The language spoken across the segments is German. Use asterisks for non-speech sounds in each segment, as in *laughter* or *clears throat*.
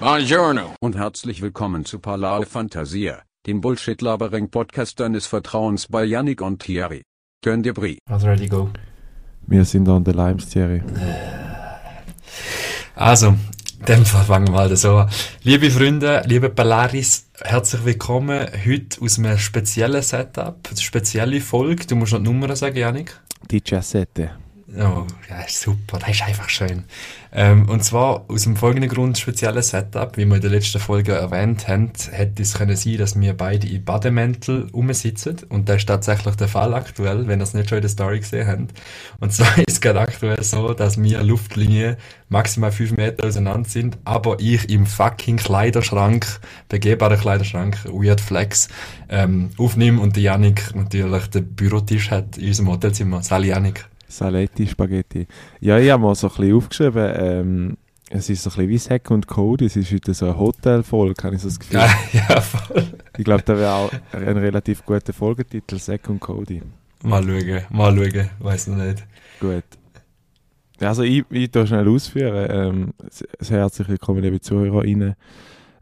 Buongiorno. Und herzlich willkommen zu Palao Fantasia, dem Bullshit-Labering-Podcast deines Vertrauens bei Yannick und Thierry. Turn dir Brie. Also ready, go. Wir sind an der Limes, Thierry. Also, in dem Fall fangen wir mal so an. Liebe Freunde, liebe Polaris, herzlich willkommen heute aus einem speziellen Setup, eine spezielle Folge. Du musst noch die Nummer sagen, Janik. Die Jazzette. Oh, ja, super, das ist einfach schön. Ähm, und zwar aus dem folgenden Grund, spezielles Setup, wie wir in der letzten Folge erwähnt haben, hätte es können sein, dass wir beide in Bademäntel rumsitzen. Und das ist tatsächlich der Fall aktuell, wenn ihr es nicht schon in der Story gesehen habt. Und zwar *laughs* ist es gerade aktuell so, dass wir Luftlinie maximal 5 Meter auseinander sind, aber ich im fucking Kleiderschrank, begehbaren Kleiderschrank, Weird Flex, ähm, aufnehme und die Janik natürlich den Bürotisch hat in unserem Hotelzimmer. Sali Janik. Saletti, Spaghetti. Ja, ich habe mal so ein bisschen aufgeschrieben, ähm, es ist so ein bisschen wie Sack und Cody, es ist heute so eine Hotelfolge, habe ich so das Gefühl. *laughs* Ja, ja voll. Ich glaube, da wäre auch ein relativ guter Folgetitel, Sack und Cody. Mal schauen, mal schauen, weiß noch nicht. Gut. Also ich, ich tue schnell ausführen. Ähm, sehr herzlich willkommen, liebe ZuhörerInnen.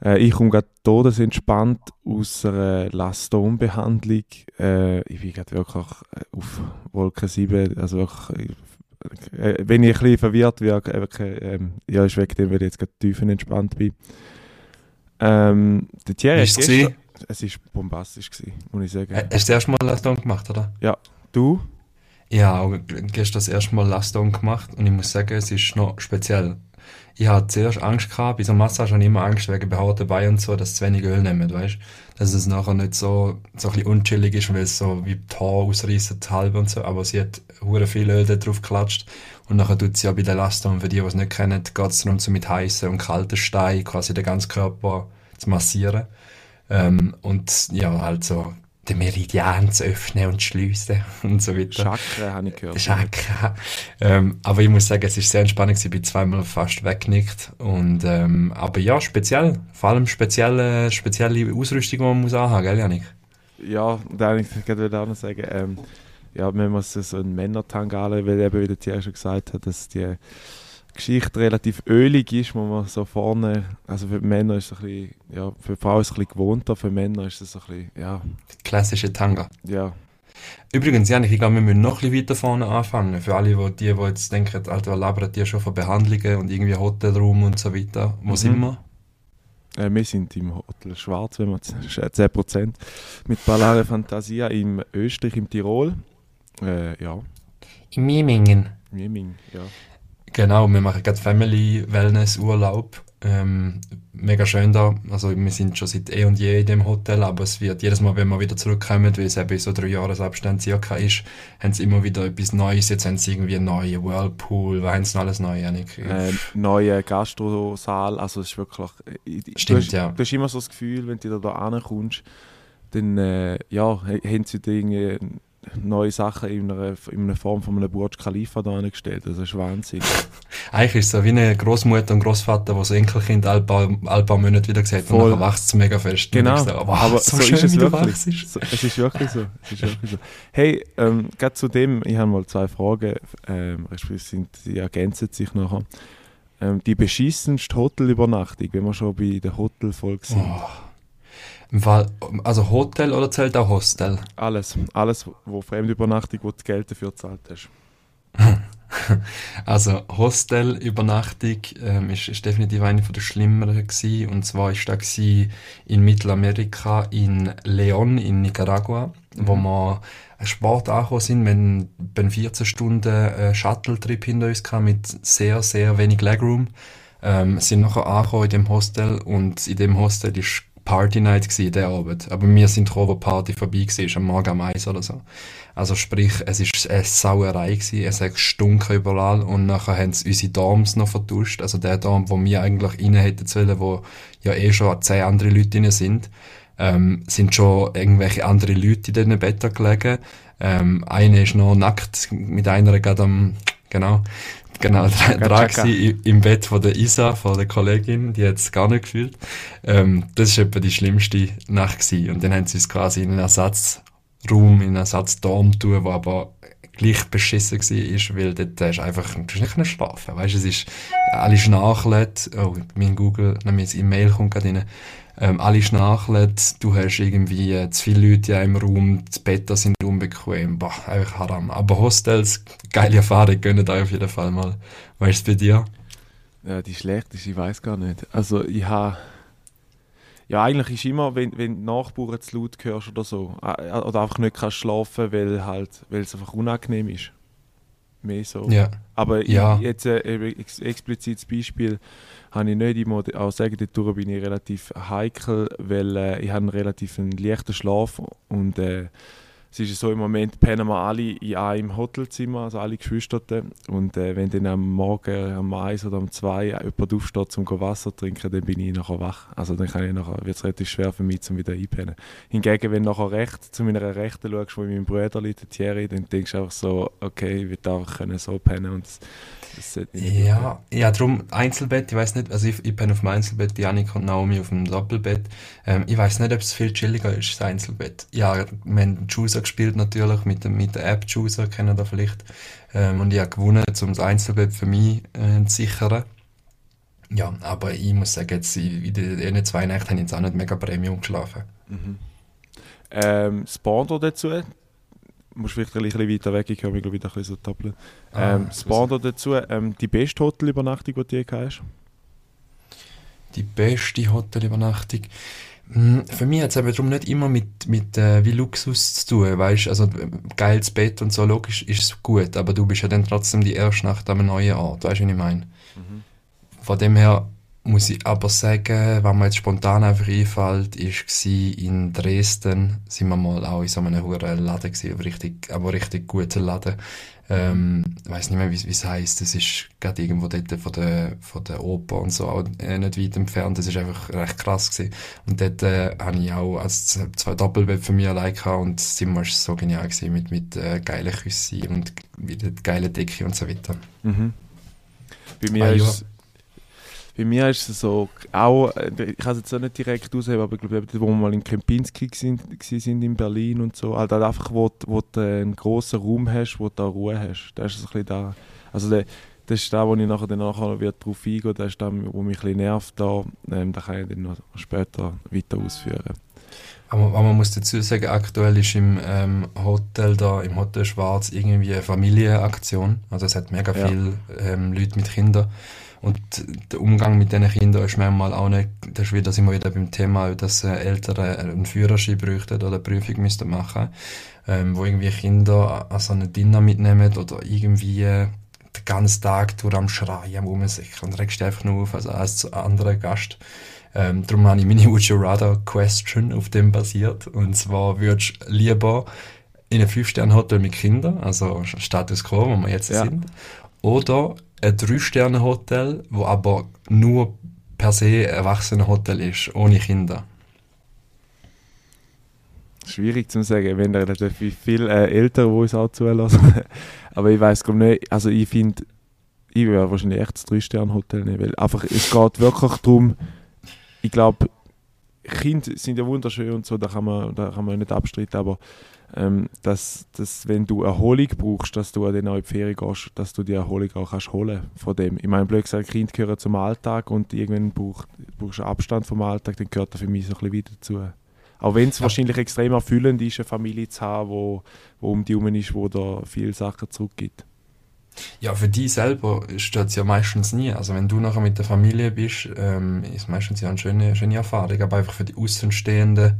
Äh, ich komme gerade todesentspannt aus einer Laston-Behandlung. Äh, ich bin gerade wirklich auf Wolke 7. Also wirklich, äh, wenn ich ein bisschen verwirrt werde, äh, ja, ist wegen dem, weil ich jetzt gerade tiefenentspannt bin. Ähm, der Thierry Ist es gewesen? Es war bombastisch, gewesen, muss ich sagen. Hast du das erste Mal Laston gemacht, oder? Ja, du? Auch gestern das erste Mal Laston gemacht und ich muss sagen, es ist noch speziell. Ich hatte zuerst Angst gehabt, bei so Massage habe ich immer Angst wegen Behaart dabei und so, dass zu wenig Öl nehmen, weißt? Dass es nachher nicht so, so ein bisschen unchillig ist, weil es so wie die Haare ausreißen, halb und so, aber sie hat hure viel Öl da drauf geklatscht. Und nachher tut sie ja bei der Laston, für die, die es nicht kennen, geht es darum, so mit heißen und kalten Steinen quasi den ganzen Körper zu massieren. Ähm, und ja, halt so den Meridian zu öffnen und zu schliessen und so weiter. Chakra habe ich gehört. Chakra. Ähm, aber ich muss sagen, es ist sehr entspannend. Ich bin zweimal fast weggenickt. Und, ähm, aber ja, speziell. Vor allem spezielle, spezielle Ausrüstung, die man muss anhaben, gell, Janik? Ja, da wollte ich gerade auch noch sagen, ähm, ja, wenn man so einen Männertank anlegen, weil eben, wie der Thierry schon gesagt hat, dass die Geschichte relativ ölig ist, wo man so vorne, also für Männer ist es ein bisschen, ja, für Frauen ist es ein bisschen gewohnter, für Männer ist es ein bisschen, ja. Klassische Tanga. Ja. Übrigens, Janik, ich glaube, wir müssen noch ein bisschen weiter vorne anfangen. Für alle, die, die, jetzt denken, Alter, labern die schon von Behandlungen und irgendwie Hotelraum und so weiter. Wo Mhm. sind wir? Äh, wir sind im Hotel Schwarz, wenn z- 10% mit Ballare Fantasia im Österreich, im Tirol. Äh, ja, In Mimingen. Mieming, ja. Genau, wir machen gerade Family Wellness Urlaub. Ähm, mega schön da. Also wir sind schon seit eh und je in dem Hotel, aber es wird jedes Mal, wenn wir wieder zurückkommen, weil es eben so drei Jahresabstand circa ist, haben sie immer wieder etwas Neues. Jetzt haben sie irgendwie einen neuen Whirlpool. Was haben sie noch alles neu, Janik? Äh, neuer Gastrosaal, also es ist wirklich... äh, Stimmt, du hast, ja. Du hast immer so das Gefühl, wenn du da ankommst, dann äh, ja, ha- haben sie dir irgendwie neue Sachen in einer, in einer Form von einem Burj Khalifa da angestellt. Das ist Wahnsinn. *laughs* Eigentlich ist es so wie eine Großmutter und Großvater, die so Enkelkind alle paar, alle paar Monate wieder gesagt Voll. und nachher wächst es mega fest. Genau, so, wow, aber so, so, schön, ist es wie du wirklich. So, es ist wirklich so. Es ist wirklich so. Hey, ähm, gerade zu dem, ich habe mal zwei Fragen, ähm, sind, die ergänzen sich nachher. Ähm, die beschissenste Hotelübernachtung, wenn wir schon bei der Hotelfolge sind. Oh. Im Fall, also Hotel oder zählt auch Hostel? Alles, alles, wo Fremdübernachtung, wo du Geld dafür gezahlt hast. *laughs* Also Hostelübernachtung ähm, ist, ist definitiv eine von der schlimmeren gewesen. Und zwar ist das gewesen in Mittelamerika in Leon in Nicaragua, wo Mhm. wir einen Sport angekommen sind. Wir einen 14 Stunden äh, Shuttle-Trip hinter uns gehabt mit sehr, sehr wenig Legroom. Ähm, sind nachher angekommen in dem Hostel und in dem Hostel ist Party Night gewesen, der Abend. Aber wir sind froh, wo Party vorbei war, am Morgen um eins oder so. Also sprich, es ist eine Sauerei gewesen, es hat gestunken überall und nachher haben sie unsere Dorms noch vertuscht, also der Dorm, wo wir eigentlich rein hätten sollen, wo ja eh schon zehn andere Leute drin sind, ähm, sind schon irgendwelche andere Leute in diesen Betten gelegen. Ähm, eine ist noch nackt mit einer gerade am, genau, genau, dran im Bett von der Isa, von der Kollegin, die hat es gar nicht gefühlt. Ähm, das ist etwa die schlimmste Nacht gewesen. Und dann haben sie uns quasi in einen Ersatzraum, in einen Ersatzdorm tun, wo aber gleich beschissen war, weil dort hast du einfach du hast nicht können schlafen Weißt du, es ist, alle schnarchelt, oh, mein Google, mein E-Mail kommt gerade rein, ähm, alle schnarchlen, du hast irgendwie äh, zu viele Leute in einem Raum, die Betten sind unbequem, boah, einfach haram. Aber Hostels, geile Erfahrung, gönnen euch auf jeden Fall mal. Weißt du bei dir? Ja, die schlechteste, ich weiß gar nicht. Also ich habe... Ja, eigentlich ist immer, wenn, wenn Nachbarn zu laut hörst oder so, äh, oder einfach nicht kannst schlafen, weil halt, weil es einfach unangenehm ist. Mehr so. Ja. Aber Ja. ich, jetzt äh, ein ex explizites Beispiel habe ich nicht immer, auch sagen, dort bin ich relativ heikel, weil äh, ich habe einen relativ leichten Schlaf und äh, es ist so im Moment pennen wir alle in einem Hotelzimmer, also alle Geschwister. Und äh, wenn dann am Morgen um eins oder um zwei jemand aufsteht, um Wasser zu trinken, dann bin ich nachher wach. Also dann kann ich nachher, wird es relativ schwer für mich, um wieder einpennen. Hingegen, wenn du nachher rechts zu meiner Rechten schaust, wo mein Bruder liegt, Thierry, dann denkst du einfach so, okay, ich würde einfach können so pennen und das, das Ja, ja, darum Einzelbett, ich weiß nicht, also ich, ich bin auf dem Einzelbett, Janik und Naomi auf dem Doppelbett. Ähm, ich weiß nicht, ob es viel chilliger ist, das Einzelbett. Ja, wir haben Chooser gespielt natürlich, mit, dem, mit der App Chooser, kennen ihr vielleicht. Ähm, und ich habe gewonnen, um das Einzelbett für mich äh, zu sichern. Ja, aber ich muss sagen, jetzt in den zwei Nächten habe ich jetzt auch nicht mega Premium geschlafen. Mhm. Ähm, Pendant dazu, musst vielleicht ein bisschen weiter weg, ich höre mich glaube ich ein bisschen so doppeln. Ah, Ähm, das Pendant dazu, ähm, die beste Hotelübernachtung, die du je hast? Die beste Hotelübernachtung. Hm, Für mich hat es eben darum nicht immer mit, mit äh, wie Luxus zu tun, weißt also äh, geiles Bett und so, logisch ist es gut, aber du bist ja dann trotzdem die erste Nacht einem neuen Ort, weißt du, was ich meine? Von dem her muss ich aber sagen, was mir jetzt spontan einfach einfällt, ist in Dresden, sind wir mal auch in so einem hohen Laden gewesen, aber richtig, aber richtig guter Laden. Ähm, ich weiß nicht mehr, wie es heisst. Das ist gerade irgendwo dort von der, von der Oper und so, auch äh, nicht weit entfernt. Das ist einfach recht krass gewesen. Und dort äh, habe ich auch als zwei Doppelbett für mich allein gehabt und das Zimmer war so genial gewesen, mit, mit äh, geilen Küssen und wieder geile Decke und so weiter. Mhm. Bei mir Ah, ist bei mir ist es so, auch, äh, ich kann es jetzt auch nicht direkt ausheben, aber ich glaube, wo wir mal in Kempinski sind, sind in Berlin und so, halt einfach, wo, du- wo du einen grossen Raum hast, wo du da Ruhe hast. Das ist ein bisschen da, also der, das ist da, wo ich nachher, nachher wird drauf eingehen, das ist da, wo mich ein bisschen nervt, da, ähm, da kann ich dann noch später weiter ausführen. Aber, aber man muss dazu sagen, aktuell ist im ähm, Hotel da, im Hotel Schwarz irgendwie eine Familienaktion. Also es hat mega Ja. viele ähm, Leute mit Kindern. Und der Umgang mit diesen Kindern ist manchmal auch nicht, das ist wieder, sind wir wieder beim Thema, dass äh, Eltern einen Führerschein bräuchten oder eine Prüfung müssten machen, ähm, wo irgendwie Kinder an so ein Dinner mitnehmen oder irgendwie äh, den ganzen Tag durch am Schreien, am Rumsichern und regst einfach nur auf als, als anderer Gast. Ähm, darum habe ich meine *laughs* Would You Rather Question auf dem basiert. Und zwar würdest du lieber in einem 5-Sterne-Hotel mit Kindern, also Status Quo, wo wir jetzt Ja. sind, oder ein 3-Sterne-Hotel, wo aber nur per se ein Erwachsenen-Hotel ist, ohne Kinder. Schwierig zu sagen, wenn da relativ viele äh, Eltern, die uns auch zulassen. *laughs* Aber ich weiß glaube nicht, also ich finde, ich wäre wahrscheinlich echt das 3-Sterne-Hotel nehmen, weil einfach, es geht wirklich darum, ich glaube, Kinder sind ja wunderschön und so, da kann man, da kann man nicht abstreiten, aber ähm, dass, dass, wenn du Erholung brauchst, dass du auch in die Ferien gehst, dass du die Erholung auch kannst holen von dem. Ich meine, blöd gesagt, Kinder gehören zum Alltag und irgendwann braucht, brauchst du Abstand vom Alltag, dann gehört er für mich so ein bisschen wieder dazu. Auch wenn es Ja. wahrscheinlich extrem erfüllend ist, eine Familie zu haben, wo, wo um die herum ist, wo da viele Sachen zurückgibt. Ja, für die selber stört es ja meistens nie. Also wenn du nachher mit der Familie bist, ähm, ist meistens ja eine schöne, schöne Erfahrung. Aber einfach für die Außenstehenden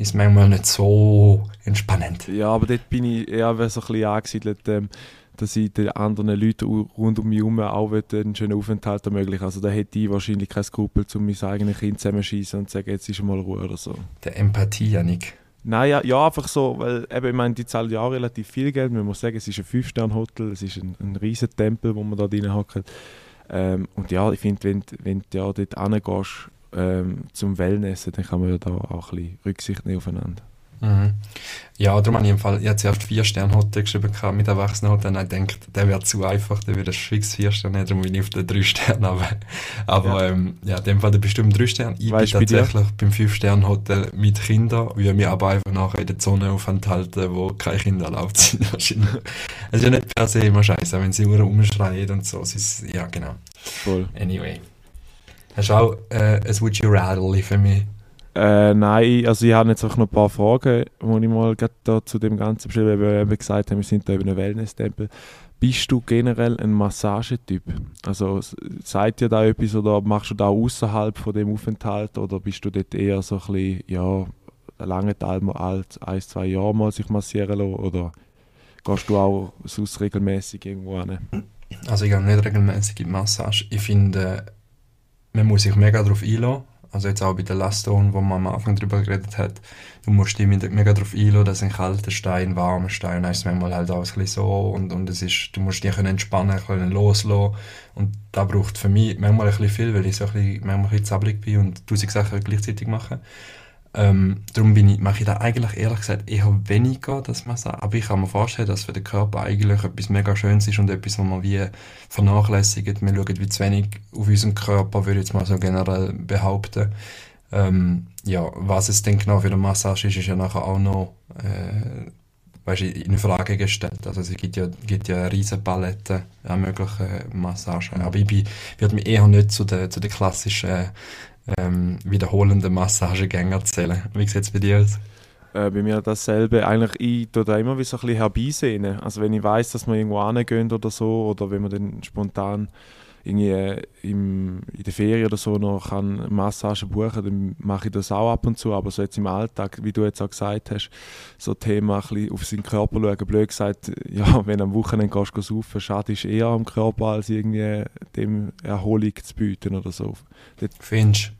ist manchmal nicht so entspannend. Ja, aber dort bin ich eher so ein bisschen angesiedelt, ähm, dass ich den anderen Leuten rund um mich herum auch einen schönen Aufenthalt ermöglichen Also da hätte ich wahrscheinlich kein Skrupel, um mein eigenes Kind zusammenschießen und zu sagen, jetzt ist mal Ruhe oder so. Der Empathie, Janik. Nein, ja, ja, einfach so, weil eben, ich meine, die zahlen ja auch relativ viel Geld. Man muss sagen, es ist ein 5-Sterne-Hotel, es ist ein, ein riesen Tempel, wo man da drin hockt. Ähm, und ja, ich finde, wenn, wenn du ja dort hingehst, ähm, zum Wellnessen, dann kann man ja da auch ein bisschen Rücksicht nehmen aufeinander. Mhm. Ja, darum habe ich im Fall jetzt erst vier Sterne Hotel geschrieben gehabt, mit Erwachsenenhotel und ich denke, der wäre zu einfach, der würde fix vier Sterne nehmen, darum bin ich auf den drei Sterne aber, *laughs* aber ja. Ähm, ja, in dem Fall der bestimmt drei Sterne. Ich weißt bin tatsächlich bei beim fünf Sterne Hotel mit Kindern, wie mich aber einfach nachher in der Zone aufenthalten, wo keine Kinder erlaubt sind *laughs* wahrscheinlich. Es ist ja nicht per se immer scheiße, wenn sie nur umschreien und so, ist, ja genau. Voll. Anyway. Hast du auch äh, ein Would You Rattle für mich? Äh, nein, also ich habe jetzt auch noch ein paar Fragen, die ich mal da zu dem Ganzen beschrieben habe, weil wir gesagt haben, wir sind da über einen Wellness-Tempel. Bist du generell ein Massagetyp? Also seid ihr da etwas oder machst du da außerhalb von dem Aufenthalt oder bist du dort eher so ein bisschen, ja, lange Teil mal alt, ein, zwei Jahre mal sich massieren lassen oder gehst du auch sonst regelmäßig irgendwo hin? Also ich gehe nicht regelmäßig in die Massage. Ich finde, man muss sich mega darauf einlassen also jetzt auch bei der Last Stone, wo man am Anfang drüber geredet hat, du musst dich mega darauf einlassen, dass ein kalter Stein, ein warmer Stein, ist manchmal halt auch ein bisschen so und, und es ist, du musst dich entspannen können, loslassen und da braucht für mich manchmal ein bisschen viel, weil ich so ein bisschen, manchmal ein bisschen bin und tausend Sachen gleichzeitig mache. Ähm, darum bin ich, mache ich da eigentlich ehrlich gesagt eher weniger, dass man sagt. Aber ich kann mir vorstellen, dass für den Körper eigentlich etwas mega Schönes ist und etwas, was man wie vernachlässigt. Wir schauen wie zu wenig auf unseren Körper, würde ich jetzt mal so generell behaupten. Ähm, ja, was es denn genau für eine Massage ist, ist ja nachher auch noch äh, weißt, in Frage gestellt. Also es gibt ja, gibt ja eine riesige Palette an möglichen Massagen. Aber ich bin, würde mich eher nicht zu den, zu den klassischen ähm, wiederholende Massagegänger zählen. Wie sieht es bei dir aus? Äh, bei mir dasselbe. Eigentlich, ich tue da immer wie so ein bisschen herbeisehnen. Also wenn ich weiß, dass wir irgendwo hingehen oder so, oder wenn man dann spontan irgendwie äh, im, in der Ferien oder so noch kann Massage buchen, dann mache ich das auch ab und zu. Aber so jetzt im Alltag, wie du jetzt auch gesagt hast, so Thema ein bisschen auf seinen Körper schauen, blöd gesagt, *laughs* ja, wenn du am Wochenende gehst, gehst saufen, schadest eher am Körper, als irgendwie dem Erholung zu bieten oder so. Findest du?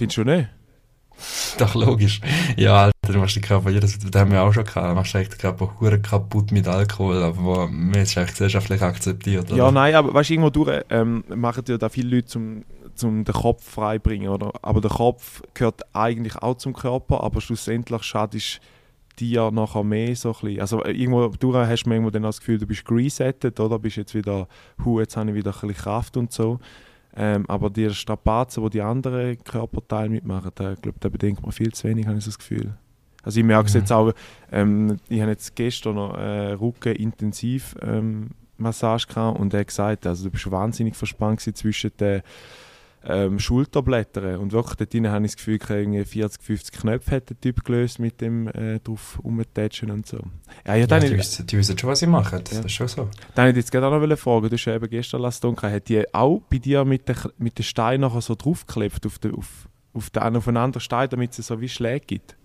Findest du nicht? Doch, logisch. Ja, Alter, du machst den Körper, jedes, das haben wir auch schon gehabt, du machst den Körper hure kaputt mit Alkohol, aber man ist eigentlich gesellschaftlich akzeptiert, oder? Ja, nein, aber weißt du, irgendwo durch ähm, machen ja da viele Leute zum, zum den Kopf freibringen, oder? Aber der Kopf gehört eigentlich auch zum Körper, aber schlussendlich schadest dir nachher mehr so ein bisschen. Also äh, irgendwo durch hast du irgendwo dann das Gefühl, du bist resettet, oder? Bist jetzt wieder, hu, jetzt habe ich wieder ein bisschen Kraft und so. Ähm, aber die Strapazen, die die anderen Körperteile mitmachen, da, glaub, da bedenkt man viel zu wenig, habe ich das Gefühl. Also ich merke es mhm. jetzt auch, ähm, ich habe jetzt gestern noch äh, Rücken intensiv ähm, Massage gehabt und er hat gesagt, also du bist wahnsinnig verspannt zwischen den ähm, Schulterblättern. Und wirklich dort drin habe ich das Gefühl, irgendwie 40, 50 Knöpfe hat der Typ gelöst mit dem äh, drauf rumtatschen und so. Ja, ja, dann ja, die, wissen, die wissen schon, was sie machen. Das ja. ist schon so. Dann wollte ich jetzt gerade auch noch fragen, du hast ja eben gestern Laston gehabt, hat die auch bei dir mit den mit den Steinen nachher so draufgeklebt auf, den, auf, auf, den, auf einen anderen Stein, damit es so wie Schläge gibt?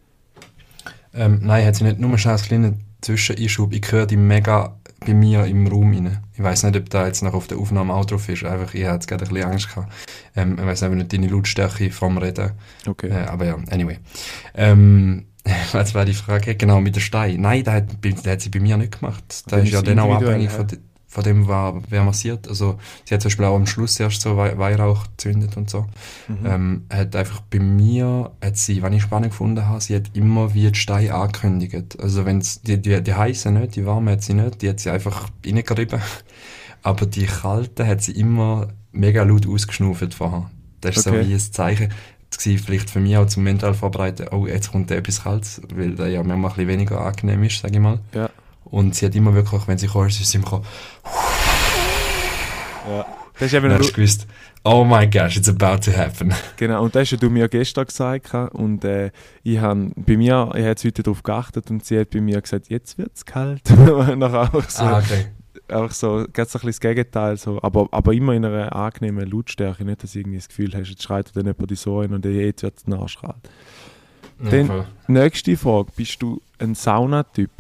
Ähm, nein, hat sie nicht. Nur als kleinen Zwischeneinschub. Ich höre die mega bei mir im Raum rein. Ich weiß nicht, ob da jetzt noch auf der Aufnahme auch drauf ist. Einfach, ich hatte jetzt gerade ein bisschen Angst gehabt. Ähm, ich weiß nicht deine Lautstärke vom Reden. Okay. Äh, aber ja, anyway. Ähm, *laughs* was war die Frage? Genau, mit der Stein. Nein, das hat, hat sie bei mir nicht gemacht. Da ist ja dann auch abhängig ja. von, von dem, war, wer massiert. Also, sie hat zum Beispiel auch am Schluss erst so Weihrauch gezündet und so. Mhm. Ähm, hat einfach bei mir, hat sie, wenn ich spannend gefunden habe, sie hat immer wie die Steine angekündigt. Also, wenn's, die, die, die heiße nicht, die warme hat sie nicht, die hat sie einfach reingerieben. *laughs* Aber die kalte hat sie immer mega laut ausgeschnauft vorher. Das ist okay. so wie ein Zeichen. War vielleicht für mich auch zum mental vorbereiten, oh, jetzt kommt etwas Kaltes, weil der ja manchmal ein bisschen weniger angenehm ist, sage ich mal. Ja. Und sie hat immer wirklich, wenn sie kam, ist sie immer gekommen. Ja. Das ist eben dann hast du gewusst, oh my gosh, it's about to happen. Genau, und das hast du mir gestern gesagt. Und äh, ich habe bei mir, ich habe heute darauf geachtet und sie hat bei mir gesagt, jetzt wird es kalt. *laughs* auch so, ah, okay. Auch so, ganz ein bisschen das Gegenteil. So. Aber, aber immer in einer angenehmen Lautstärke. Nicht, dass du irgendwie das Gefühl hast, jetzt schreit dann jemand so ein und jetzt wird es nachschreit. Ja, Dann, nächste Frage. Bist du ein Saunatyp?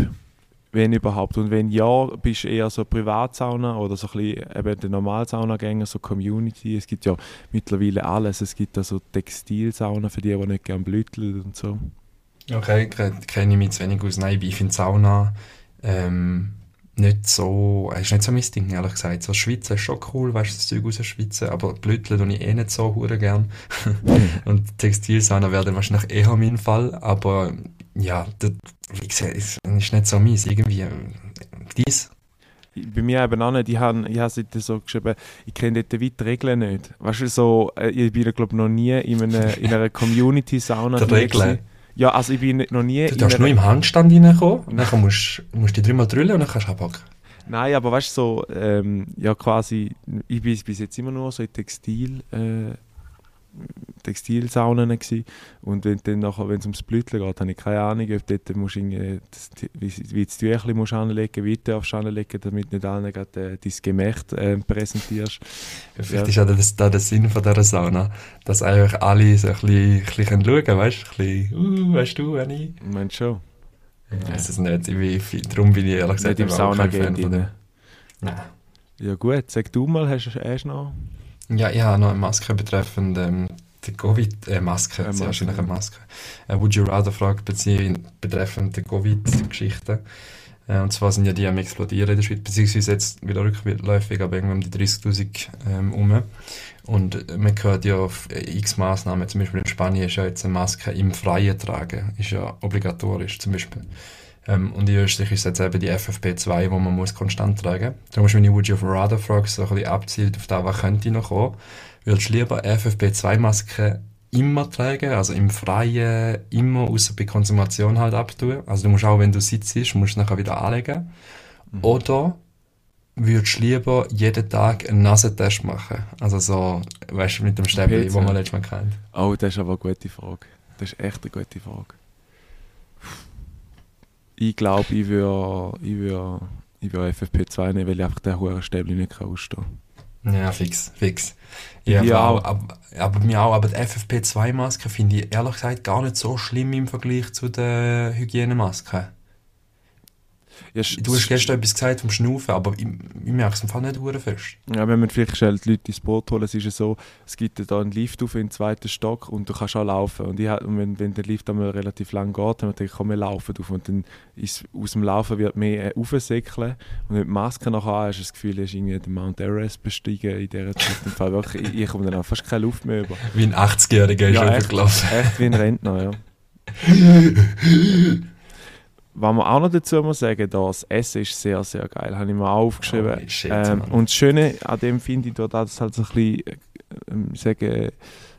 Wenn überhaupt. Und wenn ja, bist du eher so Privatsauna oder so ein bisschen eben der Normalsaunagänger, so Community. Es gibt ja mittlerweile alles. Es gibt also Textilsauna für die, die nicht gerne blüteln und so. Okay, kenne ich mich zu wenig aus. Nein, ich finde Sauna ähm, nicht so, ist nicht so mein Ding, ehrlich gesagt. So Schwitzen ist schon cool, weißt du, das Zeug rausschwitzen, aber Blüteln tue ich eh nicht so hure gern. *laughs* und Textilsauna wäre dann wahrscheinlich eher mein Fall, aber ja, das, wie gesagt, ist, nicht so meins, irgendwie, äh, dies. Bei mir eben auch nicht. Ich habe, ich habe so geschrieben, ich kenne dort die Regeln nicht. Weißt du, so, äh, ich bin, glaube ich, noch nie in einer, in einer Community-Sauna. Die Regeln? Ja, also ich bin noch nie... Du darfst nur im Handstand reinkommen und dann musst du die dreimal drüllen und dann kannst du abpacken. Nein, aber weißt du, so, ähm, ja quasi, ich bin bis jetzt immer nur so in Textil... Äh, Textilsaunen gewesen. und wenn dann nachher, wenn es ums Blüteln geht, habe ich keine Ahnung, ob dort musst du das, wie, wie das Tüchlein musst anlegen, wie du darfst anlegen, damit nicht allen gerade äh, dein Gemächt äh, präsentierst. Vielleicht ja. ist auch das, da der Sinn von dieser Sauna, dass einfach alle so ein bisschen, ein bisschen schauen weißt du, ein bisschen, uh, weißt du, wenn ich... Meinst du schon? Ich weiß es nicht, ich darum bin ich ehrlich gesagt nicht im Sauna gehen. Nein. Ja gut, sag du mal, hast du noch... Ja, ich habe noch eine Maske betreffend ähm, die Covid-Maske, äh, sehr wahrscheinlich eine Maske. Äh, Would you rather Frage betreffend die Covid-Geschichte. Äh, und zwar sind ja die am explodieren in der Schweiz, beziehungsweise jetzt wieder rückläufig, aber irgendwann um die 30'000 ähm, um. Und man hört ja auf x Maßnahmen, zum Beispiel in Spanien ist ja jetzt eine Maske im Freien tragen, ist ja obligatorisch zum Beispiel. Ähm, und in Österreich ist jetzt eben die FFP2, die man muss konstant tragen muss. Darum ist meine Would You Rather Frage so ein bisschen abzielt auf das, was könnte noch kommen. Würdest du lieber FFP2-Masken immer tragen, also im Freien, immer, außer bei Konsumation halt abtun? Also du musst auch, wenn du sitzt, musst du nachher wieder anlegen. Mhm. Oder würdest du lieber jeden Tag einen Nasentest machen? Also so, weißt du, mit dem Stäbchen, den man letztes Mal kennt. Oh, das ist aber eine gute Frage. Das ist echt eine gute Frage ich glaube, ich würde ich würd, ich würd FFP2 nehmen, weil ich einfach den hohen Stäbchen nicht ausstehen kann. Ja, fix, fix. Ja, ja auch, aber, aber mir auch, aber die FFP2-Maske finde ich ehrlich gesagt gar nicht so schlimm im Vergleich zu den Hygienemasken. Ja, du hast gestern etwas gesagt vom Schnaufen, aber ich, ich merke es im Fall nicht sehr fest. Ja, wenn man vielleicht schnell die Leute ins Boot holen, es ist ja so, es gibt da einen Lift auf in den zweiten Stock und du kannst auch laufen. Und, ich, und wenn, wenn der Lift einmal relativ lang geht, dann denke ich, komm, wir laufen auf. Und dann ist, aus dem Laufen wird mehr äh, aufsäckeln. Und wenn du die Maske noch an hast, du das Gefühl, du hast irgendwie den Mount Everest bestiegen in dieser Zeit. Im Fall wirklich, ich, ich komme dann auch fast keine Luft mehr über. Wie ein 80-Jähriger ist ja, echt, echt wie ein Rentner, ja. *laughs* Was man auch noch dazu muss sagen, das Essen ist sehr, sehr geil. Habe ich mir auch aufgeschrieben. Oh, shit, ähm, und das Schöne an dem finde ich, dass es halt so ein bisschen, ähm, sagen,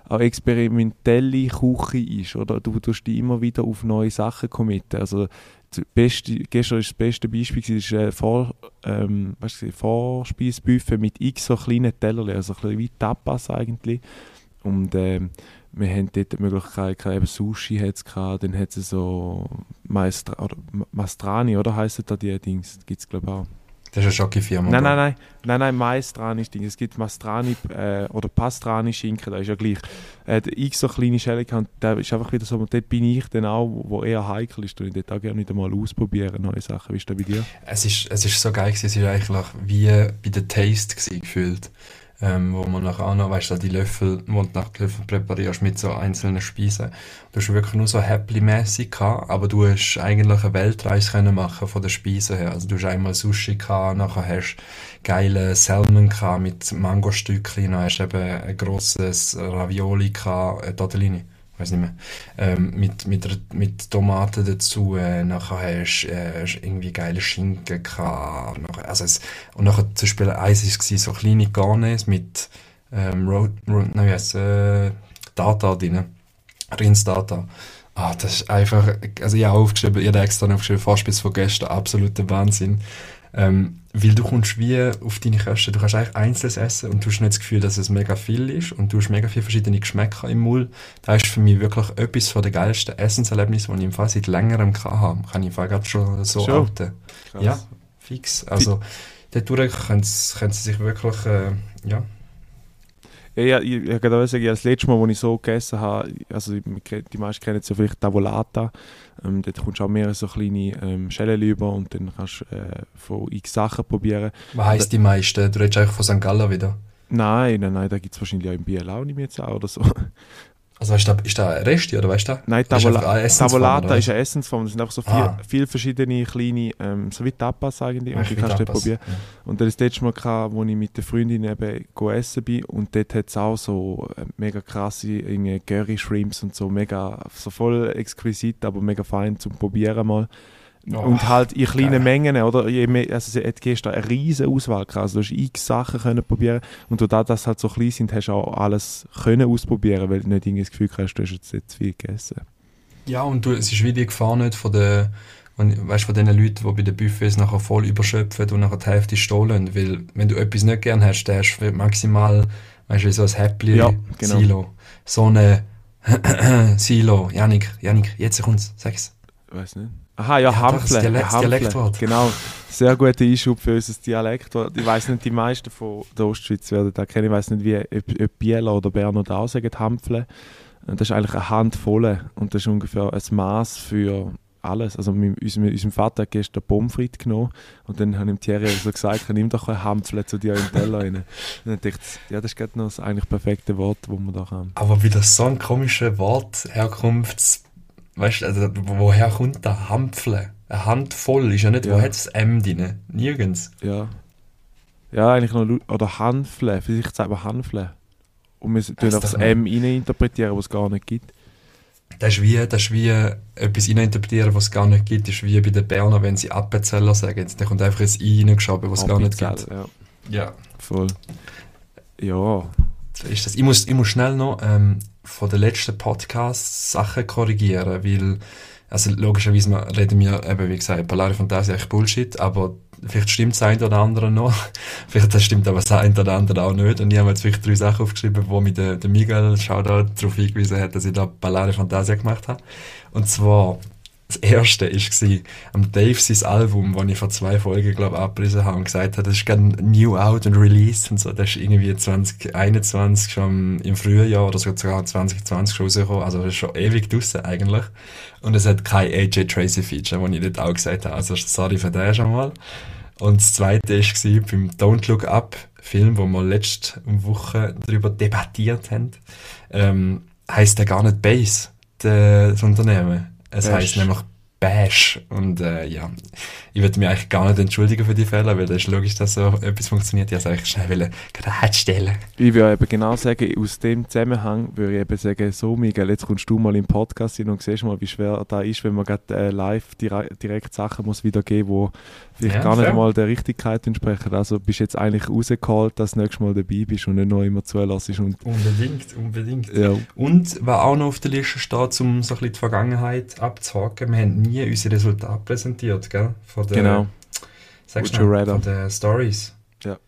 auch experimentelle Küche ist. Oder? Du tust dich immer wieder auf neue Sachen committen. Also, beste, gestern war das beste Beispiel, das war ein Vor, ähm, Vorspeisbuffet mit x so kleinen Tellern, also ein bisschen wie Tapas eigentlich. Und ähm, wir haben dort die Möglichkeit, eben Sushi hat's gehabt, dann hat es so Maestra, oder Mastrani, oder heisst da die Dings? Gibt es glaube ich auch. Das ist eine Schocki-Firma. Nein, nein, nein, nein, nein, Maestrani Ding. Es gibt Mastrani äh, oder Pastrani Schinken, da ist ja gleich. Äh, ich so kleine Schelle gehabt, der ist einfach wieder so, dort bin ich dann auch, wo eher heikel ist, und ich dort auch gerne wieder mal ausprobieren, neue Sachen. Wie ist das bei dir? Es ist, es ist so geil gewesen, es ist eigentlich wie bei der Taste gewesen, gefühlt ähm, wo man nachher auch noch, weißt du, die Löffel, wo du nach Löffel präparierst mit so einzelnen Speisen. Du hast wirklich nur so Happy-mäßig gehabt, aber du hast eigentlich eine Weltreise können machen von der Speise her. Also du hast einmal Sushi gehabt, nachher hast geile Salmon gehabt mit Mangostückchen, dann hast du eben ein grosses Ravioli gehabt, äh, Tortellini weiß nicht mehr, ähm, mit, mit, mit Tomaten dazu, äh, nachher hast du äh, irgendwie geile Schinken gehabt, nachher, also es, und nachher zum Beispiel eins war so kleine Garnes mit ähm, Road, Road, nein, wie äh, Data drin, Rindsdata. Ah, das ist einfach, also ich habe aufgeschrieben, ich habe extra aufgeschrieben, fast bis von gestern, absoluter Wahnsinn. Ähm, weil du kommst wie auf deine Kosten, du kannst eigentlich einzelnes essen und du hast nicht das Gefühl, dass es mega viel ist und du hast mega viele verschiedene Geschmäcker im Mund. Das ist für mich wirklich etwas von den geilsten Essenserlebnissen, die ich im Fall seit längerem hatte. Kann ich im Fall gerade schon so schon? outen. Ja, fix. Also, dadurch können sie, können sie sich wirklich, äh, ja, ich, ich, ich kann sagen, das letzte Mal, als ich so gegessen habe, also die meisten kennen es ja vielleicht Tavolata, ähm, dort kommst du auch mehr so kleine ähm, Schellen über und dann kannst du äh, von x Sachen probieren. Was heisst die meisten? Du redest eigentlich von St. Gallen wieder? Nein, nein, nein, da gibt es wahrscheinlich auch im Biel auch nicht mehr oder so. Also weißt du, ist da ein Resti oder weißt du? Nein, Das Tavola Tavolata ist eine Essensform. Das sind einfach so vier, Ah. viele verschiedene kleine, ähm, so wie Tapas eigentlich. Und die kannst du probieren. Ja. Und das letzte Mal, gehabt, wo ich mit der Freundin eben go essen bin und dort hat es auch so äh, mega krasse Curry Shrimps und so mega, so voll exquisit, aber mega fein zum Probieren mal. Oh, und halt in kleinen geil. Mengen, oder? Je mehr, also sie hat gestern eine riesige Auswahl gehabt. Also du hast x Sachen können probieren und durch das, dass sie halt so klein sind, hast du auch alles können ausprobieren, weil du nicht irgendwie das Gefühl hast, du hast jetzt nicht zu viel gegessen. Ja, und du, es ist wie die Gefahr nicht von den, von, weißt, von den Leuten, die bei den Buffets nachher voll überschöpfen und nachher die Hälfte stohlen. Weil, wenn du etwas nicht gern hast, dann hast du maximal, weißt du, so ein Häppli Ja, genau. Silo. So eine *clears throat* Silo. Janik, Janik, jetzt kommt's, sag's. Weiß nicht. Aha, ja, Ja, das Dialekt-. Dialektwort. Genau. Sehr guter Einschub für unser Dialektwort. Ich weiß nicht, die meisten von der Ostschweiz werden da kennen. Ich weiß nicht, wie ob, ob Bieler oder Berner da auch sagen, Hampfle. Das ist eigentlich eine Handvoll und das ist ungefähr ein Maß für alles. Also mit unserem, unserem Vater hat gestern Pommes frites genommen und dann habe ich dem Thierry so gesagt, nimm doch ein Hampfle zu dir den Teller rein. Und dann dachte ich, ja, das ist gerade noch das eigentlich perfekte Wort, das wir da haben. Aber wie das so ein komischer Wort herkommt, weißt du, also, woher kommt der Hampfle? Eine Handvoll ist ja nicht, wo Ja. hat das M drin? Nirgends. Ja. Ja, eigentlich noch, oder Hanfle, vielleicht sagen wir Hanfle. Und wir tun Das das. M interpretieren, was es gar nicht gibt. Das ist wie, das ist wie etwas interpretieren, was es gar nicht gibt. Das ist wie bei den Berner, wenn sie Appenzeller sagen. Da kommt einfach ein I reingeschoben, was es gar nicht gibt. Ja, Ja, voll. Ja, so ist das. Ich muss, ich muss schnell noch ähm, von den letzten Podcasts Sachen korrigieren, weil, also logischerweise wir reden wir eben, wie gesagt, Palari Fantasia ist Bullshit, aber vielleicht stimmt das eine oder andere noch. *laughs* vielleicht stimmt aber das eine oder andere auch nicht. Und ich habe jetzt vielleicht drei Sachen aufgeschrieben, wo mich der, der Miguel Shoutout darauf hingewiesen hat, dass ich da Palari Fantasia gemacht habe. Und zwar, das erste war am Dave sein Album, das ich vor zwei Folgen, glaube ich, abgelesen habe und gesagt habe, das ist gerade new out und released und so. Das ist irgendwie 2021 schon im Frühjahr oder sogar 2020 schon rausgekommen. Also das ist schon ewig draussen eigentlich. Und es hat kein AJ Tracy Feature, das ich dort auch gesagt habe. Also sorry für den schon mal. Und das zweite war beim Don't Look Up Film, wo wir letzte Woche darüber debattiert haben. Ähm, heisst der gar nicht Base, das Unternehmen. Es Bash. heisst nämlich Bash. Und äh, ja, ich würde mich eigentlich gar nicht entschuldigen für die Fälle, weil das ist logisch, dass so etwas funktioniert. Ich wollte es eigentlich schnell wollen gerade stellen. ich würde eben genau sagen, aus dem Zusammenhang würde ich eben sagen, so Miguel, jetzt kommst du mal im Podcast hin und siehst mal, wie schwer da ist, wenn man gerade äh, live dire direkt Sachen muss wiedergeben, wo vielleicht Ja, gar nicht fair. mal der Richtigkeit entsprechen. Also bist jetzt eigentlich rausgeholt, dass du nächstes Mal dabei bist und nicht nur immer zulässt. Und Unbedingt, unbedingt. ja, Und was auch noch auf der Liste steht, um so ein bisschen die Vergangenheit abzuhaken, wir haben nie unsere Resultate präsentiert, gell? Von der, genau. rather? von den Stories. Ja.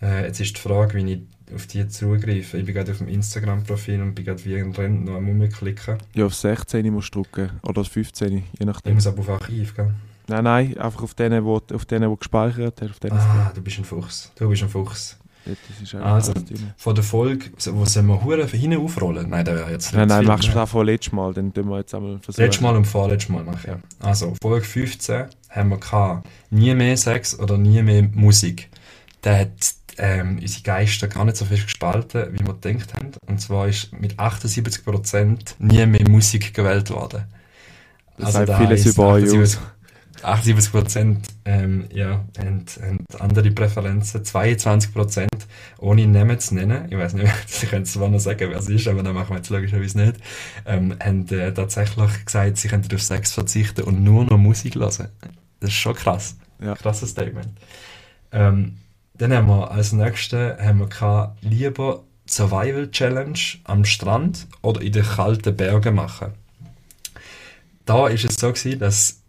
Äh, jetzt ist die Frage, wie ich auf die zugreife. Ich bin gerade auf dem Instagram-Profil und bin gerade wie ein Rennen noch am rumklicken. Ja, auf 16 musst du drücken. Oder auf 15, je Ich nachdem. muss aber auf Archiv, gell? Nein, nein, einfach auf denen, wo, auf denen, wo gespeichert hast. Auf denen Ah, du bist ein Fuchs. Du bist ein Fuchs. Ja, das ist Also. Von der Folge, wo sollen wir Huren hinten aufrollen? Nein, der wäre jetzt Nein, nein, machst du das von letztes Mal, dann tun wir jetzt einmal versuchen. Letztes Mal und vorletztes Mal mache ich. Ja. Also, Folge 15 haben wir gehabt, nie mehr Sex oder nie mehr Musik. Da hat ähm, unsere Geister gar nicht so viel gespalten, wie wir gedacht haben. Und zwar ist mit 78% nie mehr Musik gewählt worden. Das sagt vieles über euch aus. 78% ähm, ja, haben, haben andere Präferenzen. 22% ohne Namen zu nennen, ich weiß nicht, *laughs* sie können zwar noch sagen, wer es ist, aber dann machen wir jetzt logischerweise nicht, ähm, haben äh, tatsächlich gesagt, sie könnten auf Sex verzichten und nur noch Musik hören. Das ist schon krass. Ja. Krasses Statement. Ähm, dann haben wir als nächstes haben wir gehabt, lieber Survival Challenge am Strand oder in den kalten Bergen machen. Da ist es so gewesen, dass